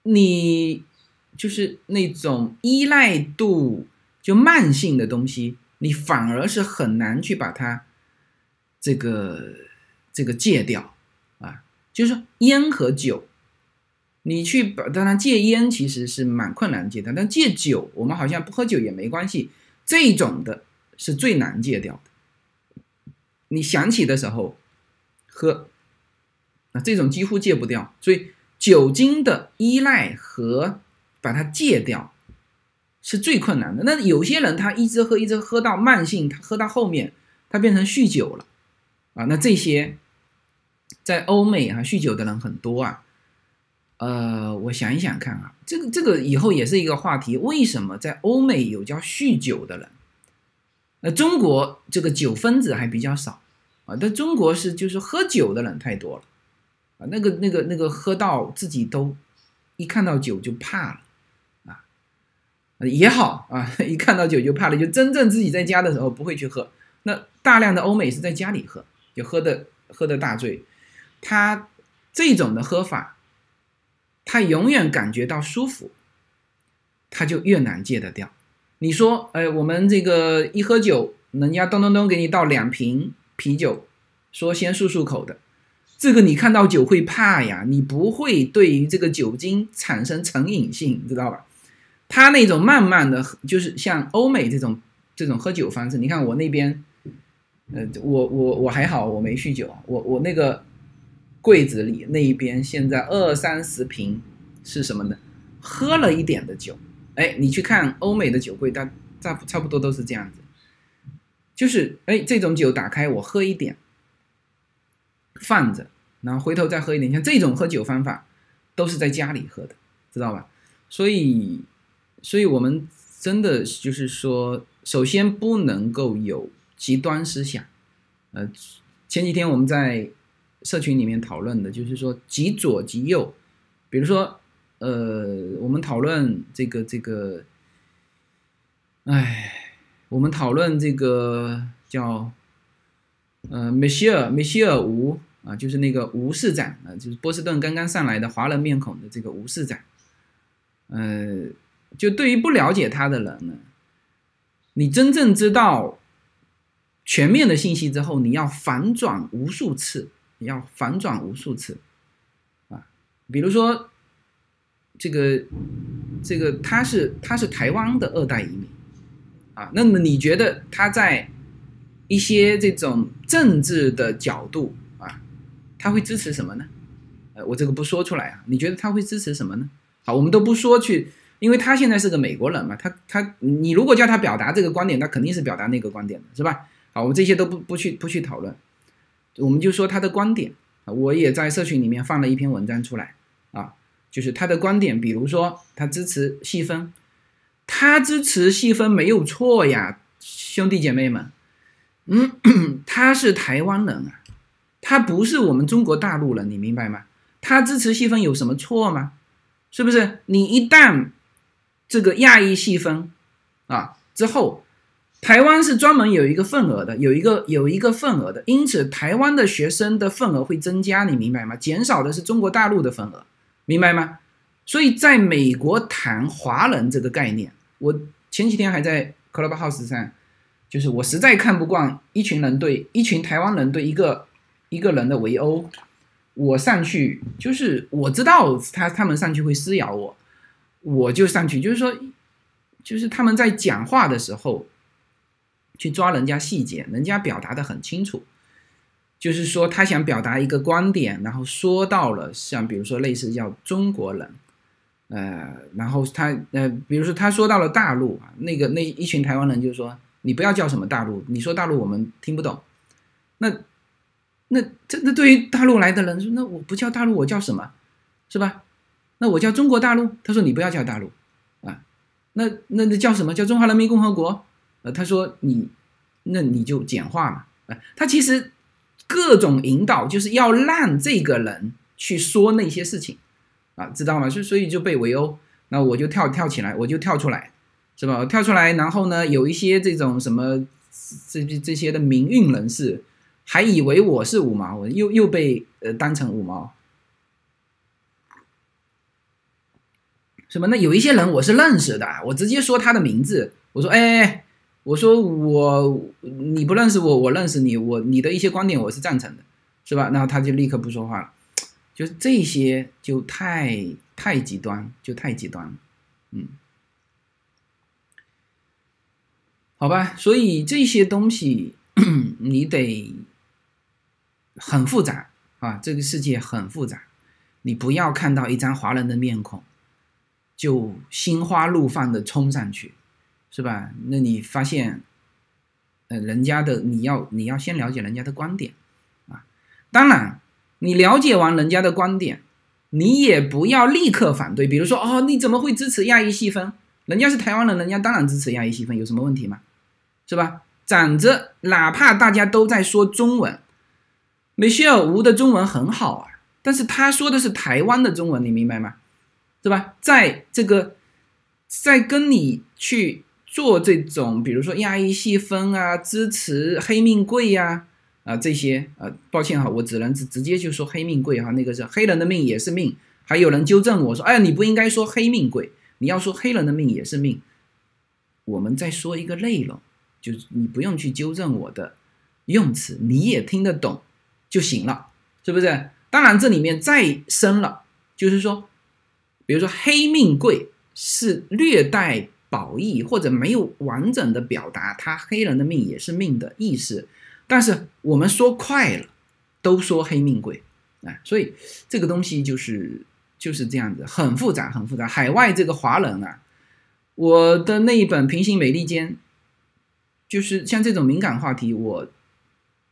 你就是那种依赖度就慢性的东西，你反而是很难去把它这个这个戒掉啊，就是说烟和酒。你去把当然戒烟其实是蛮困难戒的，但戒酒我们好像不喝酒也没关系，这种的是最难戒掉的。你想起的时候喝，啊，这种几乎戒不掉。所以酒精的依赖和把它戒掉是最困难的。那有些人他一直喝一直喝到慢性，他喝到后面他变成酗酒了，啊，那这些在欧美啊酗酒的人很多啊。呃，我想一想看啊，这个这个以后也是一个话题。为什么在欧美有叫酗酒的人？那中国这个酒分子还比较少啊，但中国是就是喝酒的人太多了啊，那个那个那个喝到自己都一看到酒就怕了啊，也好啊，[LAUGHS] 一看到酒就怕了，就真正自己在家的时候不会去喝。那大量的欧美是在家里喝，就喝的喝的大醉，他这种的喝法，他永远感觉到舒服，他就越难戒得掉。你说，哎，我们这个一喝酒，人家咚咚咚给你倒两瓶啤酒，说先漱漱口的，这个你看到酒会怕呀，你不会对于这个酒精产生成瘾性，知道吧？他那种慢慢的，就是像欧美这种这种喝酒方式，你看我那边，呃，我我我还好，我没酗酒，我我那个柜子里那一边现在二三十瓶是什么呢？喝了一点的酒。哎，你去看欧美的酒柜，它差差不多都是这样子，就是哎，这种酒打开我喝一点，放着，然后回头再喝一点。像这种喝酒方法，都是在家里喝的，知道吧？所以，所以我们真的就是说，首先不能够有极端思想。呃，前几天我们在社群里面讨论的，就是说极左极右，比如说。呃，我们讨论这个这个，哎，我们讨论这个叫呃，梅歇尔梅歇尔吴啊，就是那个吴市长啊，就是波士顿刚刚上来的华人面孔的这个吴市长。呃，就对于不了解他的人呢，你真正知道全面的信息之后，你要反转无数次，你要反转无数次啊，比如说。这个，这个他是他是台湾的二代移民，啊，那么你觉得他在一些这种政治的角度啊，他会支持什么呢？呃，我这个不说出来啊，你觉得他会支持什么呢？好，我们都不说去，因为他现在是个美国人嘛，他他你如果叫他表达这个观点，他肯定是表达那个观点的，是吧？好，我们这些都不不去不去讨论，我们就说他的观点，我也在社群里面放了一篇文章出来啊。就是他的观点，比如说他支持细分，他支持细分没有错呀，兄弟姐妹们，嗯，[COUGHS] 他是台湾人啊，他不是我们中国大陆人，你明白吗？他支持细分有什么错吗？是不是？你一旦这个亚裔细分啊之后，台湾是专门有一个份额的，有一个有一个份额的，因此台湾的学生的份额会增加，你明白吗？减少的是中国大陆的份额。明白吗？所以在美国谈华人这个概念，我前几天还在 Clubhouse 上，就是我实在看不惯一群人对一群台湾人对一个一个人的围殴，我上去就是我知道他他们上去会撕咬我，我就上去，就是说，就是他们在讲话的时候去抓人家细节，人家表达的很清楚。就是说，他想表达一个观点，然后说到了像比如说类似叫中国人，呃，然后他呃，比如说他说到了大陆，那个那一群台湾人就说，你不要叫什么大陆，你说大陆我们听不懂。那那这那对于大陆来的人说，那我不叫大陆，我叫什么，是吧？那我叫中国大陆。他说你不要叫大陆啊，那那那叫什么叫中华人民共和国？呃，他说你那你就简化嘛，啊，他其实。各种引导就是要让这个人去说那些事情，啊，知道吗？所所以就被围殴，那我就跳跳起来，我就跳出来，是吧？跳出来，然后呢，有一些这种什么这这些的民运人士，还以为我是五毛，又又被呃当成五毛，什么？那有一些人我是认识的，我直接说他的名字，我说，哎。我说我你不认识我，我认识你，我你的一些观点我是赞成的，是吧？然后他就立刻不说话了，就这些就太太极端，就太极端了，嗯，好吧，所以这些东西你得很复杂啊，这个世界很复杂，你不要看到一张华人的面孔就心花怒放的冲上去。是吧？那你发现，呃，人家的你要你要先了解人家的观点啊。当然，你了解完人家的观点，你也不要立刻反对。比如说，哦，你怎么会支持亚裔细分？人家是台湾人，人家当然支持亚裔细分，有什么问题吗？是吧？长着，哪怕大家都在说中文，Michelle 吴的中文很好啊，但是他说的是台湾的中文，你明白吗？是吧？在这个，在跟你去做这种，比如说亚裔细分啊，支持黑命贵呀，啊这些，啊，抱歉哈，我只能直直接就说黑命贵哈，那个是黑人的命也是命。还有人纠正我说，哎，你不应该说黑命贵，你要说黑人的命也是命。我们再说一个内容。就是你不用去纠正我的用词，你也听得懂就行了，是不是？当然，这里面再深了，就是说，比如说黑命贵是略带褒义或者没有完整的表达他黑人的命也是命的意思。但是我们说快了，都说黑命贵，哎，所以这个东西就是就是这样子，很复杂，很复杂。海外这个华人啊，我的那一本《平行美利坚》。就是像这种敏感话题，我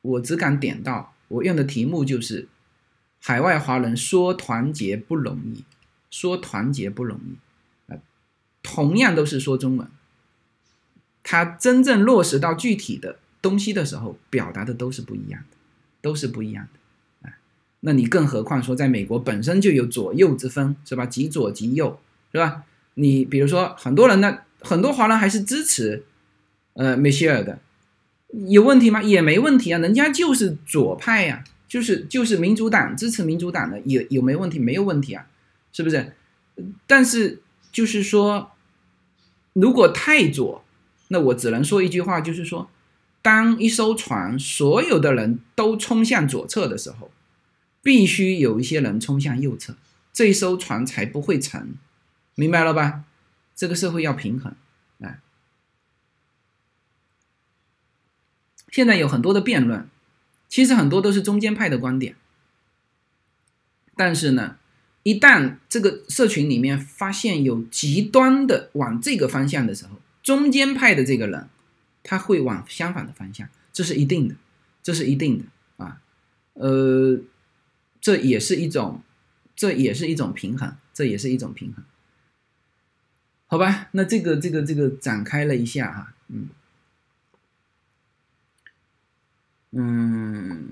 我只敢点到我用的题目就是海外华人说团结不容易，说团结不容易，同样都是说中文，他真正落实到具体的东西的时候，表达的都是不一样的，都是不一样的啊。那你更何况说，在美国本身就有左右之分，是吧？极左极右，是吧？你比如说很多人呢，很多华人还是支持。呃，梅歇尔的有问题吗？也没问题啊，人家就是左派呀，就是就是民主党支持民主党的，有有没问题？没有问题啊，是不是？但是就是说，如果太左，那我只能说一句话，就是说，当一艘船所有的人都冲向左侧的时候，必须有一些人冲向右侧，这艘船才不会沉，明白了吧？这个社会要平衡。啊现在有很多的辩论，其实很多都是中间派的观点。但是呢，一旦这个社群里面发现有极端的往这个方向的时候，中间派的这个人他会往相反的方向，这是一定的，这是一定的啊。呃，这也是一种，这也是一种平衡，这也是一种平衡。好吧，那这个这个这个展开了一下哈，嗯。嗯，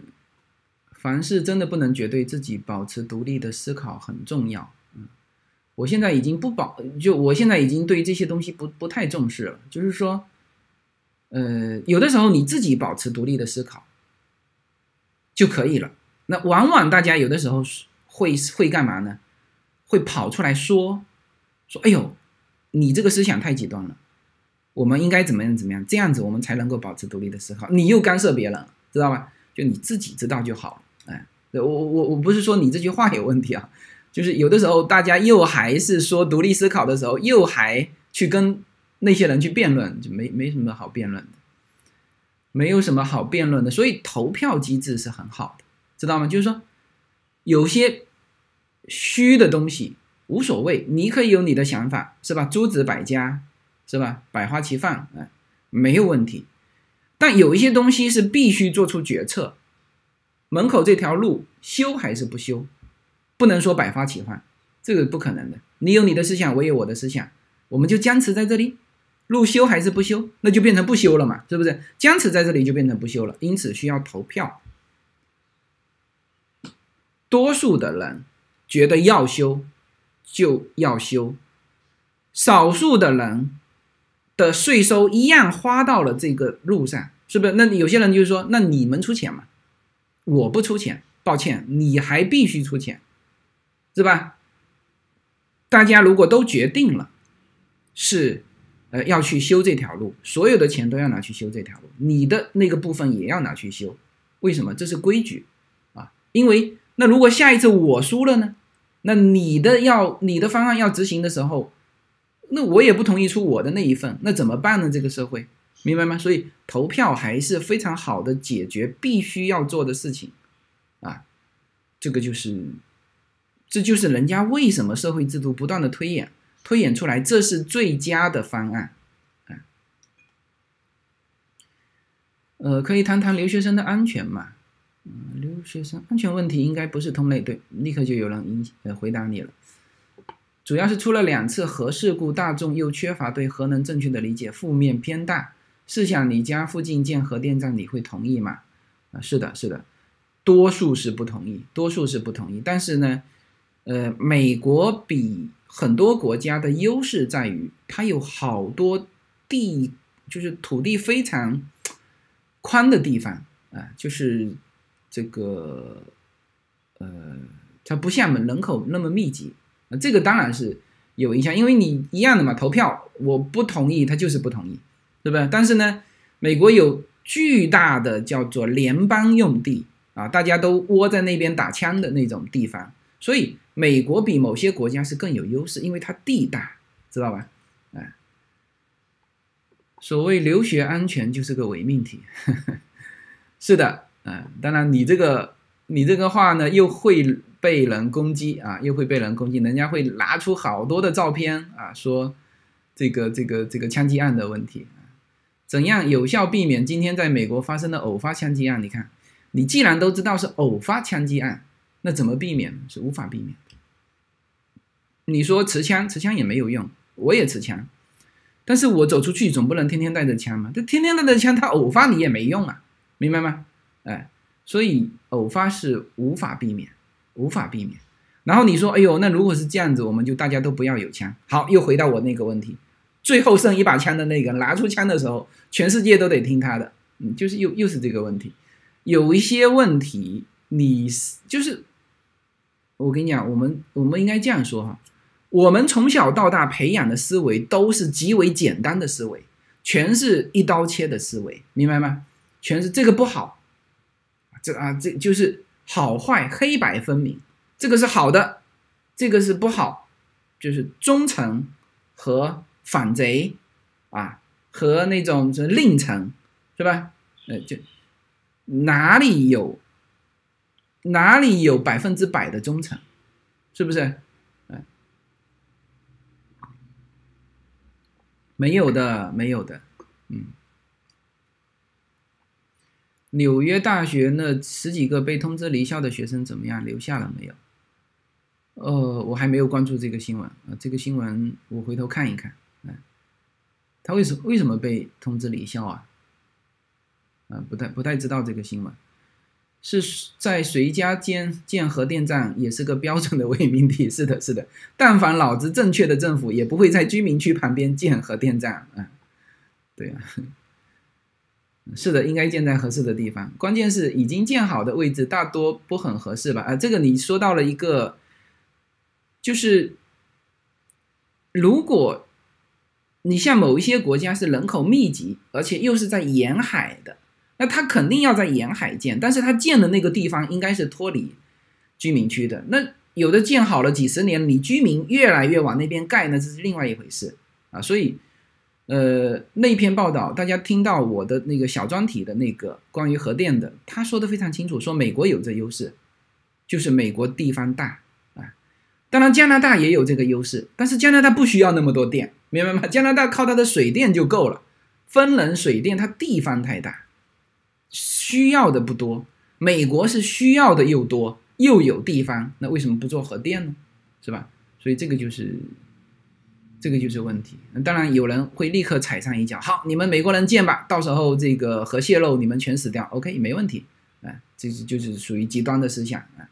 凡事真的不能绝对，自己保持独立的思考很重要。嗯，我现在已经不保，就我现在已经对这些东西不不太重视了。就是说，呃，有的时候你自己保持独立的思考就可以了。那往往大家有的时候会会干嘛呢？会跑出来说说，哎呦，你这个思想太极端了，我们应该怎么样怎么样，这样子我们才能够保持独立的思考。你又干涉别人。知道吧？就你自己知道就好了。哎，我我我不是说你这句话有问题啊，就是有的时候大家又还是说独立思考的时候，又还去跟那些人去辩论，就没没什么好辩论的，没有什么好辩论的。所以投票机制是很好的，知道吗？就是说有些虚的东西无所谓，你可以有你的想法，是吧？诸子百家，是吧？百花齐放，哎，没有问题。但有一些东西是必须做出决策，门口这条路修还是不修，不能说百花齐放，这个不可能的。你有你的思想，我有我的思想，我们就僵持在这里，路修还是不修，那就变成不修了嘛，是不是？僵持在这里就变成不修了，因此需要投票。多数的人觉得要修就要修，少数的人。的税收一样花到了这个路上，是不是？那有些人就是说，那你们出钱嘛，我不出钱，抱歉，你还必须出钱，是吧？大家如果都决定了是，呃，要去修这条路，所有的钱都要拿去修这条路，你的那个部分也要拿去修，为什么？这是规矩啊，因为那如果下一次我输了呢，那你的要你的方案要执行的时候。那我也不同意出我的那一份，那怎么办呢？这个社会，明白吗？所以投票还是非常好的解决必须要做的事情，啊，这个就是，这就是人家为什么社会制度不断的推演，推演出来这是最佳的方案，啊，呃，可以谈谈留学生的安全吗？嗯，留学生安全问题应该不是同类，对，立刻就有人应呃回答你了。主要是出了两次核事故，大众又缺乏对核能正确的理解，负面偏大。试想你家附近建核电站，你会同意吗？啊，是的，是的，多数是不同意，多数是不同意。但是呢，呃，美国比很多国家的优势在于，它有好多地，就是土地非常宽的地方啊，就是这个，呃，它不像人口那么密集。这个当然是有影响，因为你一样的嘛，投票我不同意，他就是不同意，对不对？但是呢，美国有巨大的叫做联邦用地啊，大家都窝在那边打枪的那种地方，所以美国比某些国家是更有优势，因为它地大，知道吧？哎，所谓留学安全就是个伪命题，[LAUGHS] 是的，嗯，当然你这个你这个话呢又会。被人攻击啊，又会被人攻击，人家会拿出好多的照片啊，说这个这个这个枪击案的问题，怎样有效避免今天在美国发生的偶发枪击案？你看，你既然都知道是偶发枪击案，那怎么避免？是无法避免。你说持枪，持枪也没有用，我也持枪，但是我走出去总不能天天带着枪嘛，这天天带着枪，它偶发你也没用啊，明白吗？哎，所以偶发是无法避免。无法避免。然后你说：“哎呦，那如果是这样子，我们就大家都不要有枪。”好，又回到我那个问题，最后剩一把枪的那个拿出枪的时候，全世界都得听他的。嗯，就是又又是这个问题。有一些问题，你是就是我跟你讲，我们我们应该这样说哈，我们从小到大培养的思维都是极为简单的思维，全是一刀切的思维，明白吗？全是这个不好，这啊，这就是。好坏黑白分明，这个是好的，这个是不好，就是忠诚和反贼啊，和那种是令臣，是吧？呃，就哪里有哪里有百分之百的忠诚，是不是？嗯，没有的，没有的，嗯。纽约大学那十几个被通知离校的学生怎么样？留下了没有？呃，我还没有关注这个新闻啊。这个新闻我回头看一看。嗯，他为什么为什么被通知离校啊？啊，不太不太知道这个新闻。是在谁家建建核电站也是个标准的伪命题。是的，是的。但凡脑子正确的政府也不会在居民区旁边建核电站。嗯，对呀。是的，应该建在合适的地方。关键是已经建好的位置大多不很合适吧？啊，这个你说到了一个，就是如果你像某一些国家是人口密集，而且又是在沿海的，那它肯定要在沿海建，但是它建的那个地方应该是脱离居民区的。那有的建好了几十年，你居民越来越往那边盖，那这是另外一回事啊。所以。呃，那篇报道，大家听到我的那个小专题的那个关于核电的，他说的非常清楚，说美国有这优势，就是美国地方大。当然，加拿大也有这个优势，但是加拿大不需要那么多电，明白吗？加拿大靠它的水电就够了，风能、水电，它地方太大，需要的不多。美国是需要的又多，又有地方，那为什么不做核电呢？是吧？所以这个就是。这个就是问题，当然有人会立刻踩上一脚。好，你们美国人建吧，到时候这个核泄漏，你们全死掉。OK，没问题。啊，这是就是属于极端的思想啊。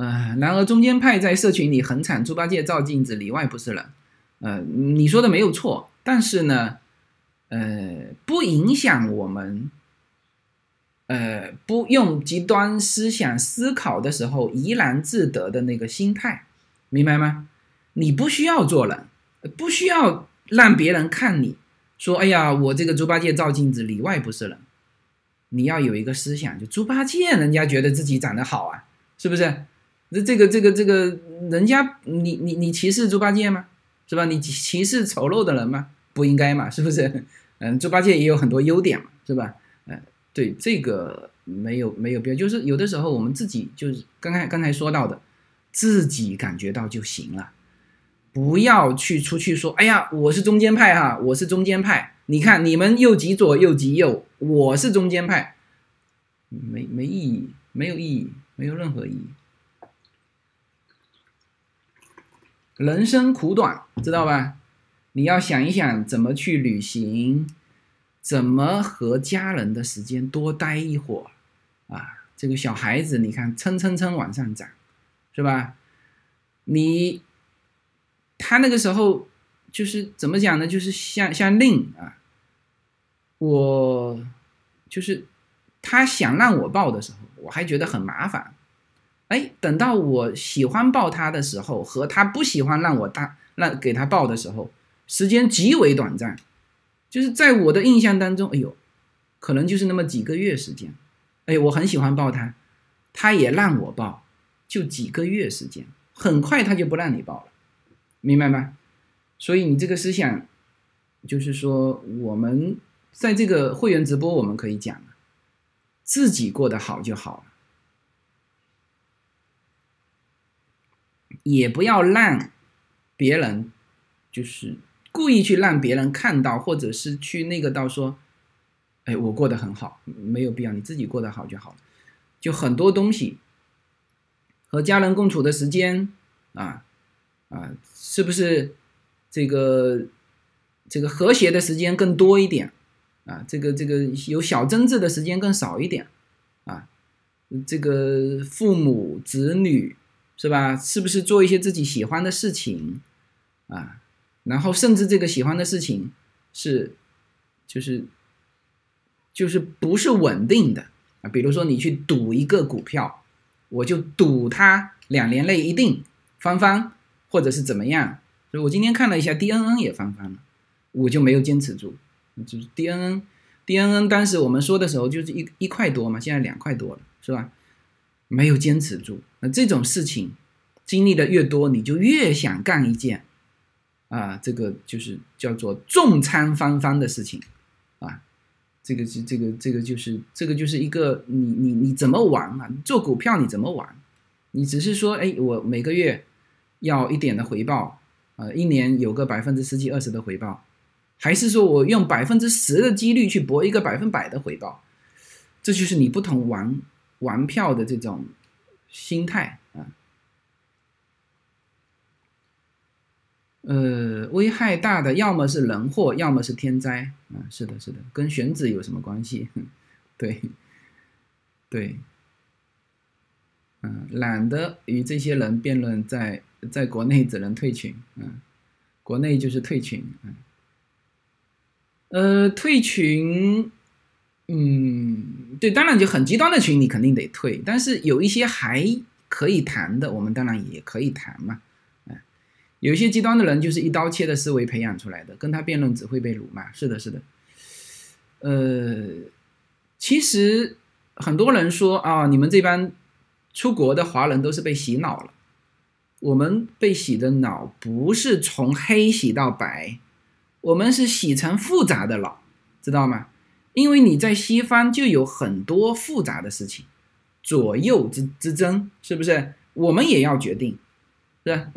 啊，然而中间派在社群里很惨，猪八戒照镜子里外不是人。呃，你说的没有错，但是呢，呃，不影响我们，呃，不用极端思想思考的时候怡然自得的那个心态。明白吗？你不需要做人，不需要让别人看你说：“哎呀，我这个猪八戒照镜子里外不是人。”你要有一个思想，就猪八戒，人家觉得自己长得好啊，是不是？那这个这个这个，人家你你你歧视猪八戒吗？是吧？你歧视丑陋的人吗？不应该嘛，是不是？嗯，猪八戒也有很多优点嘛，是吧？嗯，对，这个没有没有必要，就是有的时候我们自己就是刚才刚才说到的。自己感觉到就行了，不要去出去说，哎呀，我是中间派哈，我是中间派，你看你们又极左又极右，我是中间派，没没意义，没有意义，没有任何意义。人生苦短，知道吧？你要想一想怎么去旅行，怎么和家人的时间多待一会儿啊！这个小孩子，你看蹭蹭蹭往上涨，是吧？你他那个时候就是怎么讲呢？就是像像令啊，我就是他想让我抱的时候，我还觉得很麻烦。哎，等到我喜欢抱他的时候，和他不喜欢让我大让给他抱的时候，时间极为短暂，就是在我的印象当中，哎呦，可能就是那么几个月时间。哎，我很喜欢抱他，他也让我抱，就几个月时间，很快他就不让你抱了，明白吗？所以你这个思想，就是说我们在这个会员直播，我们可以讲，自己过得好就好了。也不要让别人，就是故意去让别人看到，或者是去那个到说，哎，我过得很好，没有必要，你自己过得好就好了。就很多东西，和家人共处的时间啊啊，是不是这个这个和谐的时间更多一点啊？这个这个有小争执的时间更少一点啊？这个父母子女。是吧？是不是做一些自己喜欢的事情啊？然后甚至这个喜欢的事情是，就是就是不是稳定的啊？比如说你去赌一个股票，我就赌它两年内一定翻番，或者是怎么样？所以我今天看了一下 D N N 也翻番了，我就没有坚持住。就是 D N N D N N 当时我们说的时候就是一一块多嘛，现在两块多了，是吧？没有坚持住，那这种事情经历的越多，你就越想干一件，啊，这个就是叫做重仓翻番的事情，啊，这个是这个这个就是这个就是一个你你你怎么玩啊？做股票你怎么玩？你只是说，哎，我每个月要一点的回报，呃，一年有个百分之十几二十的回报，还是说我用百分之十的几率去博一个百分百的回报？这就是你不同玩。玩票的这种心态啊，呃，危害大的要么是人祸，要么是天灾啊。是的，是的，跟选址有什么关系？[LAUGHS] 对，对，嗯，懒得与这些人辩论，在在国内只能退群，嗯，国内就是退群，嗯，呃，退群。嗯，对，当然就很极端的群你肯定得退，但是有一些还可以谈的，我们当然也可以谈嘛。哎，有一些极端的人就是一刀切的思维培养出来的，跟他辩论只会被辱骂。是的，是的。呃，其实很多人说啊，你们这帮出国的华人都是被洗脑了。我们被洗的脑不是从黑洗到白，我们是洗成复杂的脑，知道吗？因为你在西方就有很多复杂的事情，左右之之争，是不是？我们也要决定，是吧？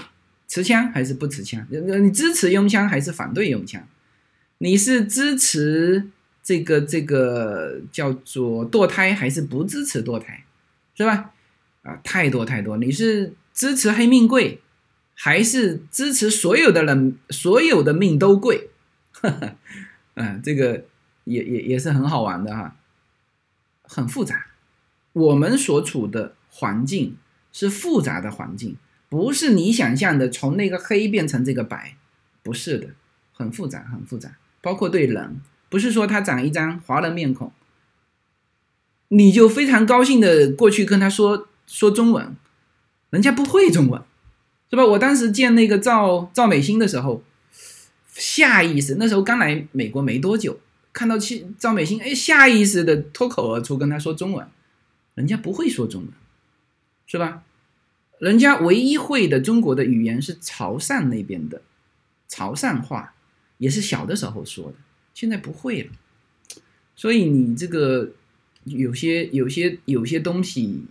持枪还是不持枪？你支持拥枪还是反对拥枪？你是支持这个这个叫做堕胎还是不支持堕胎？是吧？啊，太多太多。你是支持黑命贵，还是支持所有的人所有的命都贵？嗯，[LAUGHS] 这个。也也也是很好玩的哈，很复杂。我们所处的环境是复杂的环境，不是你想象的从那个黑变成这个白，不是的，很复杂，很复杂。包括对人，不是说他长一张华人面孔，你就非常高兴的过去跟他说说中文，人家不会中文，是吧？我当时见那个赵赵美心的时候，下意识那时候刚来美国没多久。看到去赵美心，哎，下意识的脱口而出跟他说中文，人家不会说中文，是吧？人家唯一会的中国的语言是潮汕那边的潮汕话，也是小的时候说的，现在不会了。所以你这个有些有些有些东西，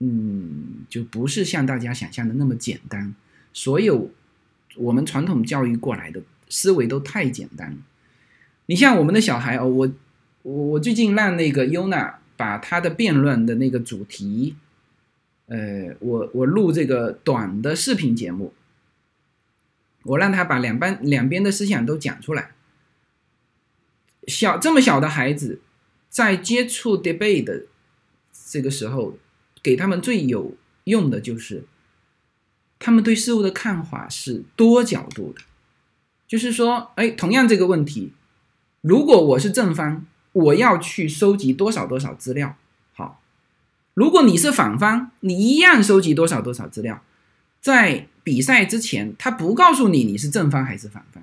嗯，就不是像大家想象的那么简单。所有我们传统教育过来的思维都太简单了。你像我们的小孩哦，我我我最近让那个优娜把他的辩论的那个主题，呃，我我录这个短的视频节目，我让他把两班两边的思想都讲出来。小这么小的孩子，在接触 debate 的这个时候，给他们最有用的就是，他们对事物的看法是多角度的，就是说，哎，同样这个问题。如果我是正方，我要去收集多少多少资料？好，如果你是反方，你一样收集多少多少资料。在比赛之前，他不告诉你你是正方还是反方，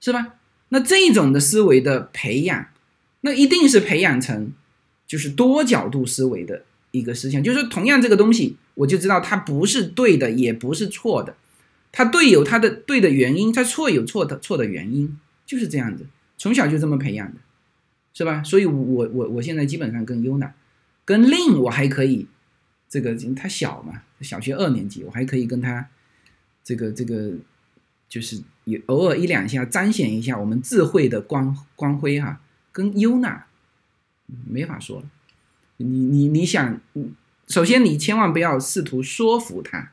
是吧？那这种的思维的培养，那一定是培养成就是多角度思维的一个思想。就是，同样这个东西，我就知道它不是对的，也不是错的，它对有它的对的原因，它错有错的错的原因，就是这样子。从小就这么培养的，是吧？所以，我我我现在基本上跟优娜，跟令我还可以，这个他小嘛，小学二年级，我还可以跟他，这个这个，就是也偶尔一两下彰显一下我们智慧的光光辉哈。跟优娜没法说了，你你你想，首先你千万不要试图说服他，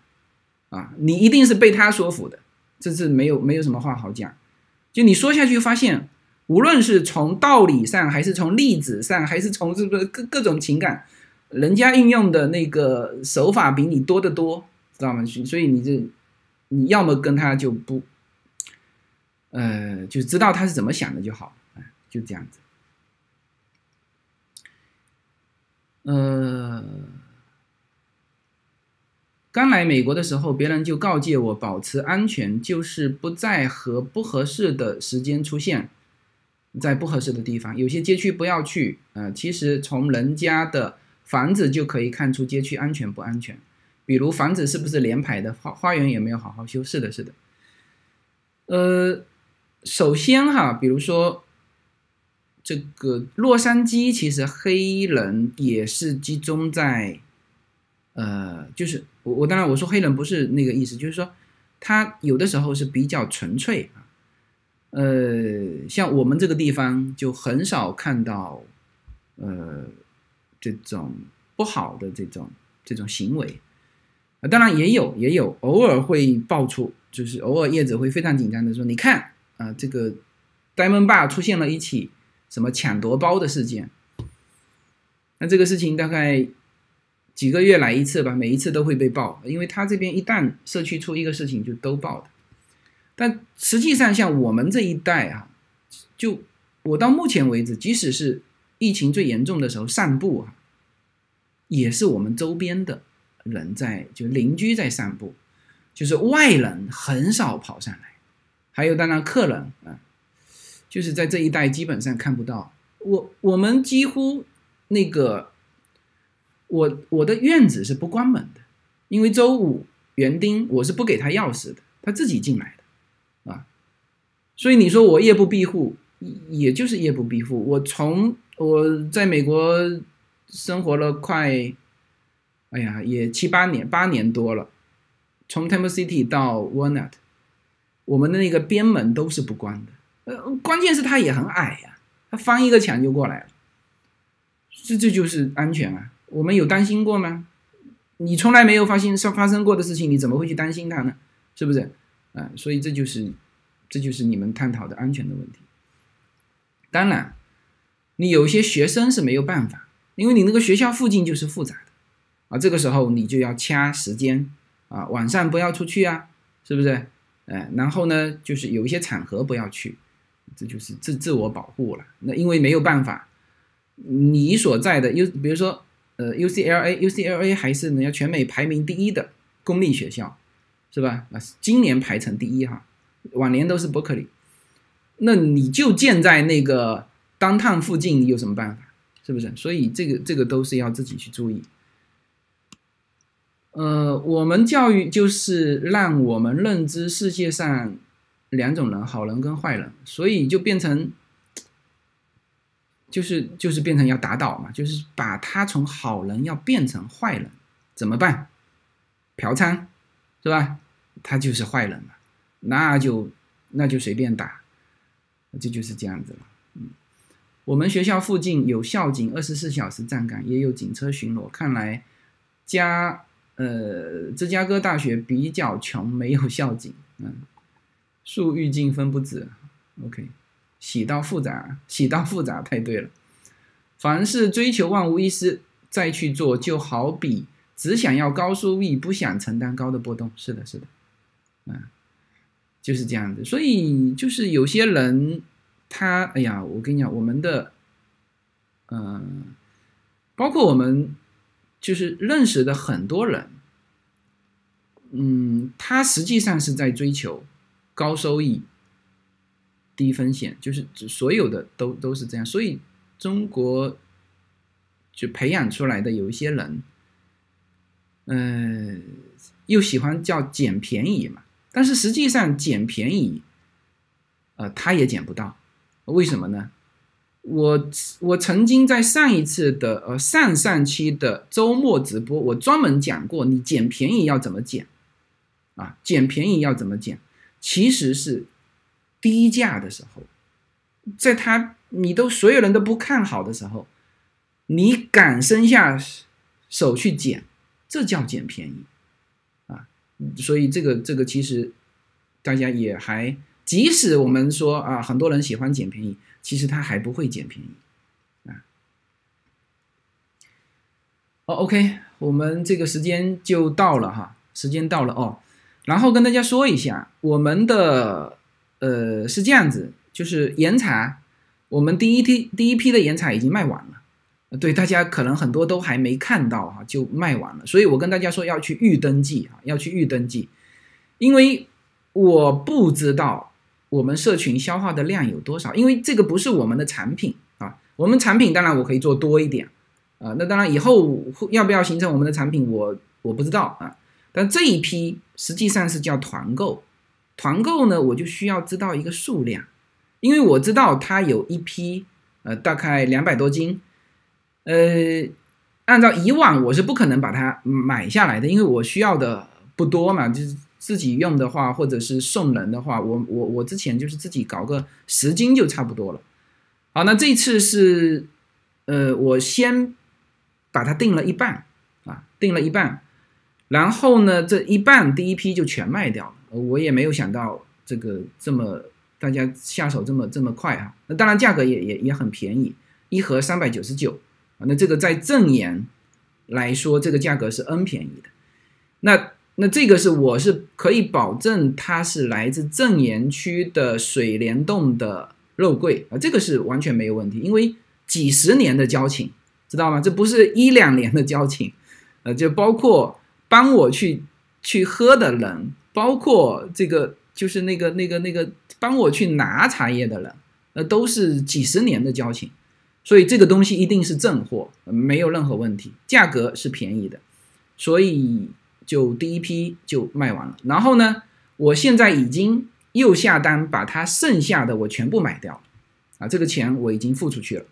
啊，你一定是被他说服的，这是没有没有什么话好讲，就你说下去发现。无论是从道理上，还是从例子上，还是从是不是各各种情感，人家运用的那个手法比你多得多，知道吗？所以你这你要么跟他就不，呃，就知道他是怎么想的就好，就这样子。呃，刚来美国的时候，别人就告诫我保持安全，就是不在和不合适的时间出现。在不合适的地方，有些街区不要去。呃，其实从人家的房子就可以看出街区安全不安全。比如房子是不是连排的，花花园有没有好好修？是的，是的。呃，首先哈，比如说这个洛杉矶，其实黑人也是集中在，呃，就是我我当然我说黑人不是那个意思，就是说他有的时候是比较纯粹啊。呃，像我们这个地方就很少看到，呃，这种不好的这种这种行为，啊，当然也有也有，偶尔会爆出，就是偶尔叶子会非常紧张的说，你看啊，这个 Diamond Bar 出现了一起什么抢夺包的事件，那这个事情大概几个月来一次吧，每一次都会被爆，因为他这边一旦社区出一个事情就都爆的。但实际上，像我们这一代啊，就我到目前为止，即使是疫情最严重的时候散步啊，也是我们周边的人在，就邻居在散步，就是外人很少跑上来。还有当然客人啊，就是在这一带基本上看不到。我我们几乎那个，我我的院子是不关门的，因为周五园丁我是不给他钥匙的，他自己进来的。所以你说我夜不闭户，也就是夜不闭户。我从我在美国生活了快，哎呀，也七八年，八年多了。从 Temple City 到 Walnut，我们的那个边门都是不关的。呃，关键是它也很矮呀，它翻一个墙就过来了。这这就是安全啊！我们有担心过吗？你从来没有发现发发生过的事情，你怎么会去担心它呢？是不是？啊，所以这就是。这就是你们探讨的安全的问题。当然，你有些学生是没有办法，因为你那个学校附近就是复杂的啊。这个时候你就要掐时间啊，晚上不要出去啊，是不是？哎，然后呢，就是有一些场合不要去，这就是自自我保护了。那因为没有办法，你所在的 U，比如说呃 UCLA，UCLA 还是人家全美排名第一的公立学校，是吧？啊，今年排成第一哈。往年都是伯克利，那你就建在那个当趟附近，你有什么办法？是不是？所以这个这个都是要自己去注意。呃，我们教育就是让我们认知世界上两种人，好人跟坏人，所以就变成，就是就是变成要打倒嘛，就是把他从好人要变成坏人，怎么办？嫖娼是吧？他就是坏人嘛。那就那就随便打，这就是这样子了。嗯，我们学校附近有校警二十四小时站岗，也有警车巡逻。看来加呃芝加哥大学比较穷，没有校警。嗯，树欲静风不止。OK，喜到复杂，喜到复杂太对了。凡是追求万无一失再去做，就好比只想要高收益，不想承担高的波动。是的，是的，嗯，就是这样的。所以就是有些人，他哎呀，我跟你讲，我们的，嗯，包括我们就是认识的很多人，嗯，他实际上是在追求高收益、低风险，就是所有的都都是这样。所以。中国就培养出来的有一些人，嗯，又喜欢叫捡便宜嘛，但是实际上捡便宜，呃，他也捡不到，为什么呢？我我曾经在上一次的呃上上期的周末直播，我专门讲过，你捡便宜要怎么捡啊？捡便宜要怎么捡？其实是低价的时候，在他。你都所有人都不看好的时候，你敢伸下手去捡，这叫捡便宜！所以这个这个其实大家也还，即使我们说啊，很多人喜欢捡便宜，其实他还不会捡便宜啊。哦，OK，我们这个时间就到了哈，时间到了哦。然后跟大家说一下，我们的呃是这样子，就是岩茶。我们第一批第一批的岩彩已经卖完了，对大家可能很多都还没看到哈，就卖完了。所以我跟大家说要去预登记啊，要去预登记，因为我不知道我们社群消耗的量有多少，因为这个不是我们的产品啊。我们产品当然我可以做多一点啊，那当然以后要不要形成我们的产品，我我不知道啊。但这一批实际上是叫团购，团购呢我就需要知道一个数量。因为我知道它有一批，呃，大概两百多斤，呃，按照以往我是不可能把它买下来的，因为我需要的不多嘛，就是自己用的话，或者是送人的话，我我我之前就是自己搞个十斤就差不多了。好，那这次是，呃，我先把它定了一半啊，定了一半，然后呢，这一半第一批就全卖掉了，我也没有想到这个这么。大家下手这么这么快哈，那当然价格也也也很便宜，一盒三百九十九，啊那这个在正岩来说，这个价格是 N 便宜的。那那这个是我是可以保证它是来自正岩区的水帘洞的肉桂啊，这个是完全没有问题，因为几十年的交情，知道吗？这不是一两年的交情，呃，就包括帮我去去喝的人，包括这个就是那个那个那个。帮我去拿茶叶的人，那都是几十年的交情，所以这个东西一定是正货，没有任何问题，价格是便宜的，所以就第一批就卖完了。然后呢，我现在已经又下单，把它剩下的我全部买掉，啊，这个钱我已经付出去了。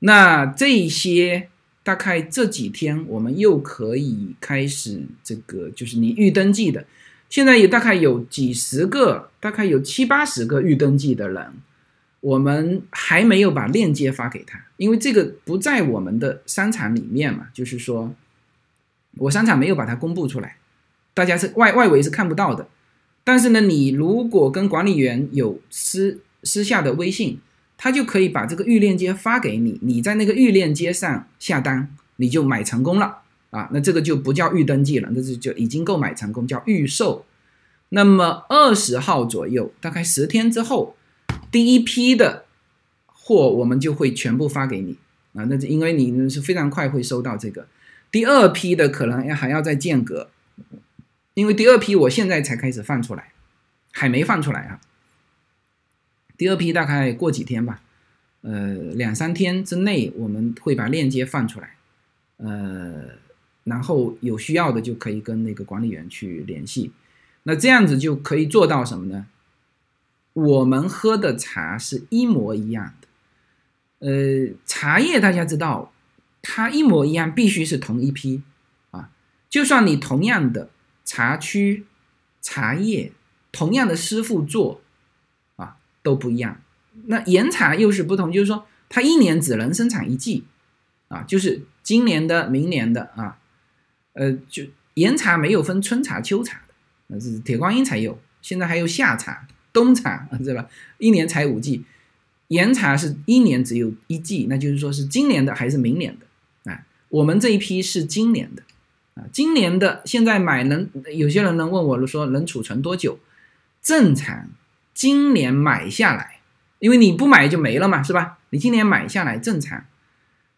那这些大概这几天我们又可以开始这个，就是你预登记的。现在也大概有几十个，大概有七八十个预登记的人，我们还没有把链接发给他，因为这个不在我们的商场里面嘛，就是说，我商场没有把它公布出来，大家是外外围是看不到的。但是呢，你如果跟管理员有私私下的微信，他就可以把这个预链接发给你，你在那个预链接上下单，你就买成功了。啊，那这个就不叫预登记了，那是就已经购买成功，叫预售。那么二十号左右，大概十天之后，第一批的货我们就会全部发给你啊。那因为你是非常快会收到这个，第二批的可能要还要再间隔，因为第二批我现在才开始放出来，还没放出来啊。第二批大概过几天吧，呃，两三天之内我们会把链接放出来，呃。然后有需要的就可以跟那个管理员去联系，那这样子就可以做到什么呢？我们喝的茶是一模一样的，呃，茶叶大家知道，它一模一样，必须是同一批啊。就算你同样的茶区茶叶，同样的师傅做啊，都不一样。那岩茶又是不同，就是说它一年只能生产一季，啊，就是今年的、明年的啊，呃，就岩茶没有分春茶、秋茶的，那是铁观音才有，现在还有夏茶、冬茶，对吧？一年采五季，岩茶是一年只有一季，那就是说是今年的还是明年的啊？我们这一批是今年的啊，今年的现在买能有些人能问我说能储存多久？正常今年买下来。因为你不买就没了嘛，是吧？你今年买下来正常，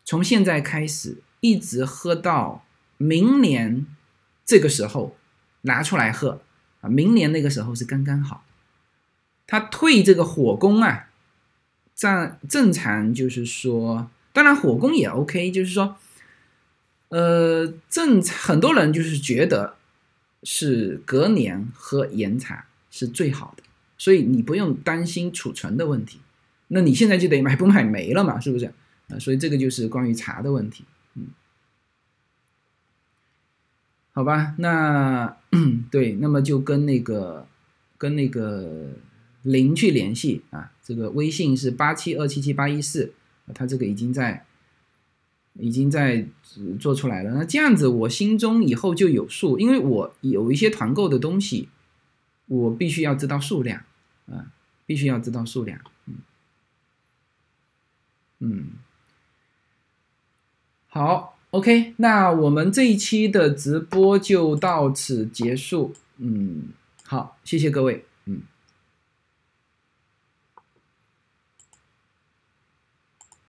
从现在开始一直喝到明年这个时候拿出来喝啊，明年那个时候是刚刚好。它退这个火攻啊，正正常就是说，当然火攻也 OK，就是说，呃，正很多人就是觉得是隔年喝岩茶是最好的。所以你不用担心储存的问题，那你现在就得买不买没了嘛，是不是？啊，所以这个就是关于茶的问题，嗯，好吧，那 [COUGHS] 对，那么就跟那个跟那个零去联系啊，这个微信是八七二七七八一四，他这个已经在已经在做出来了，那这样子我心中以后就有数，因为我有一些团购的东西，我必须要知道数量。啊，必须要知道数量。嗯，嗯，好，OK，那我们这一期的直播就到此结束。嗯，好，谢谢各位。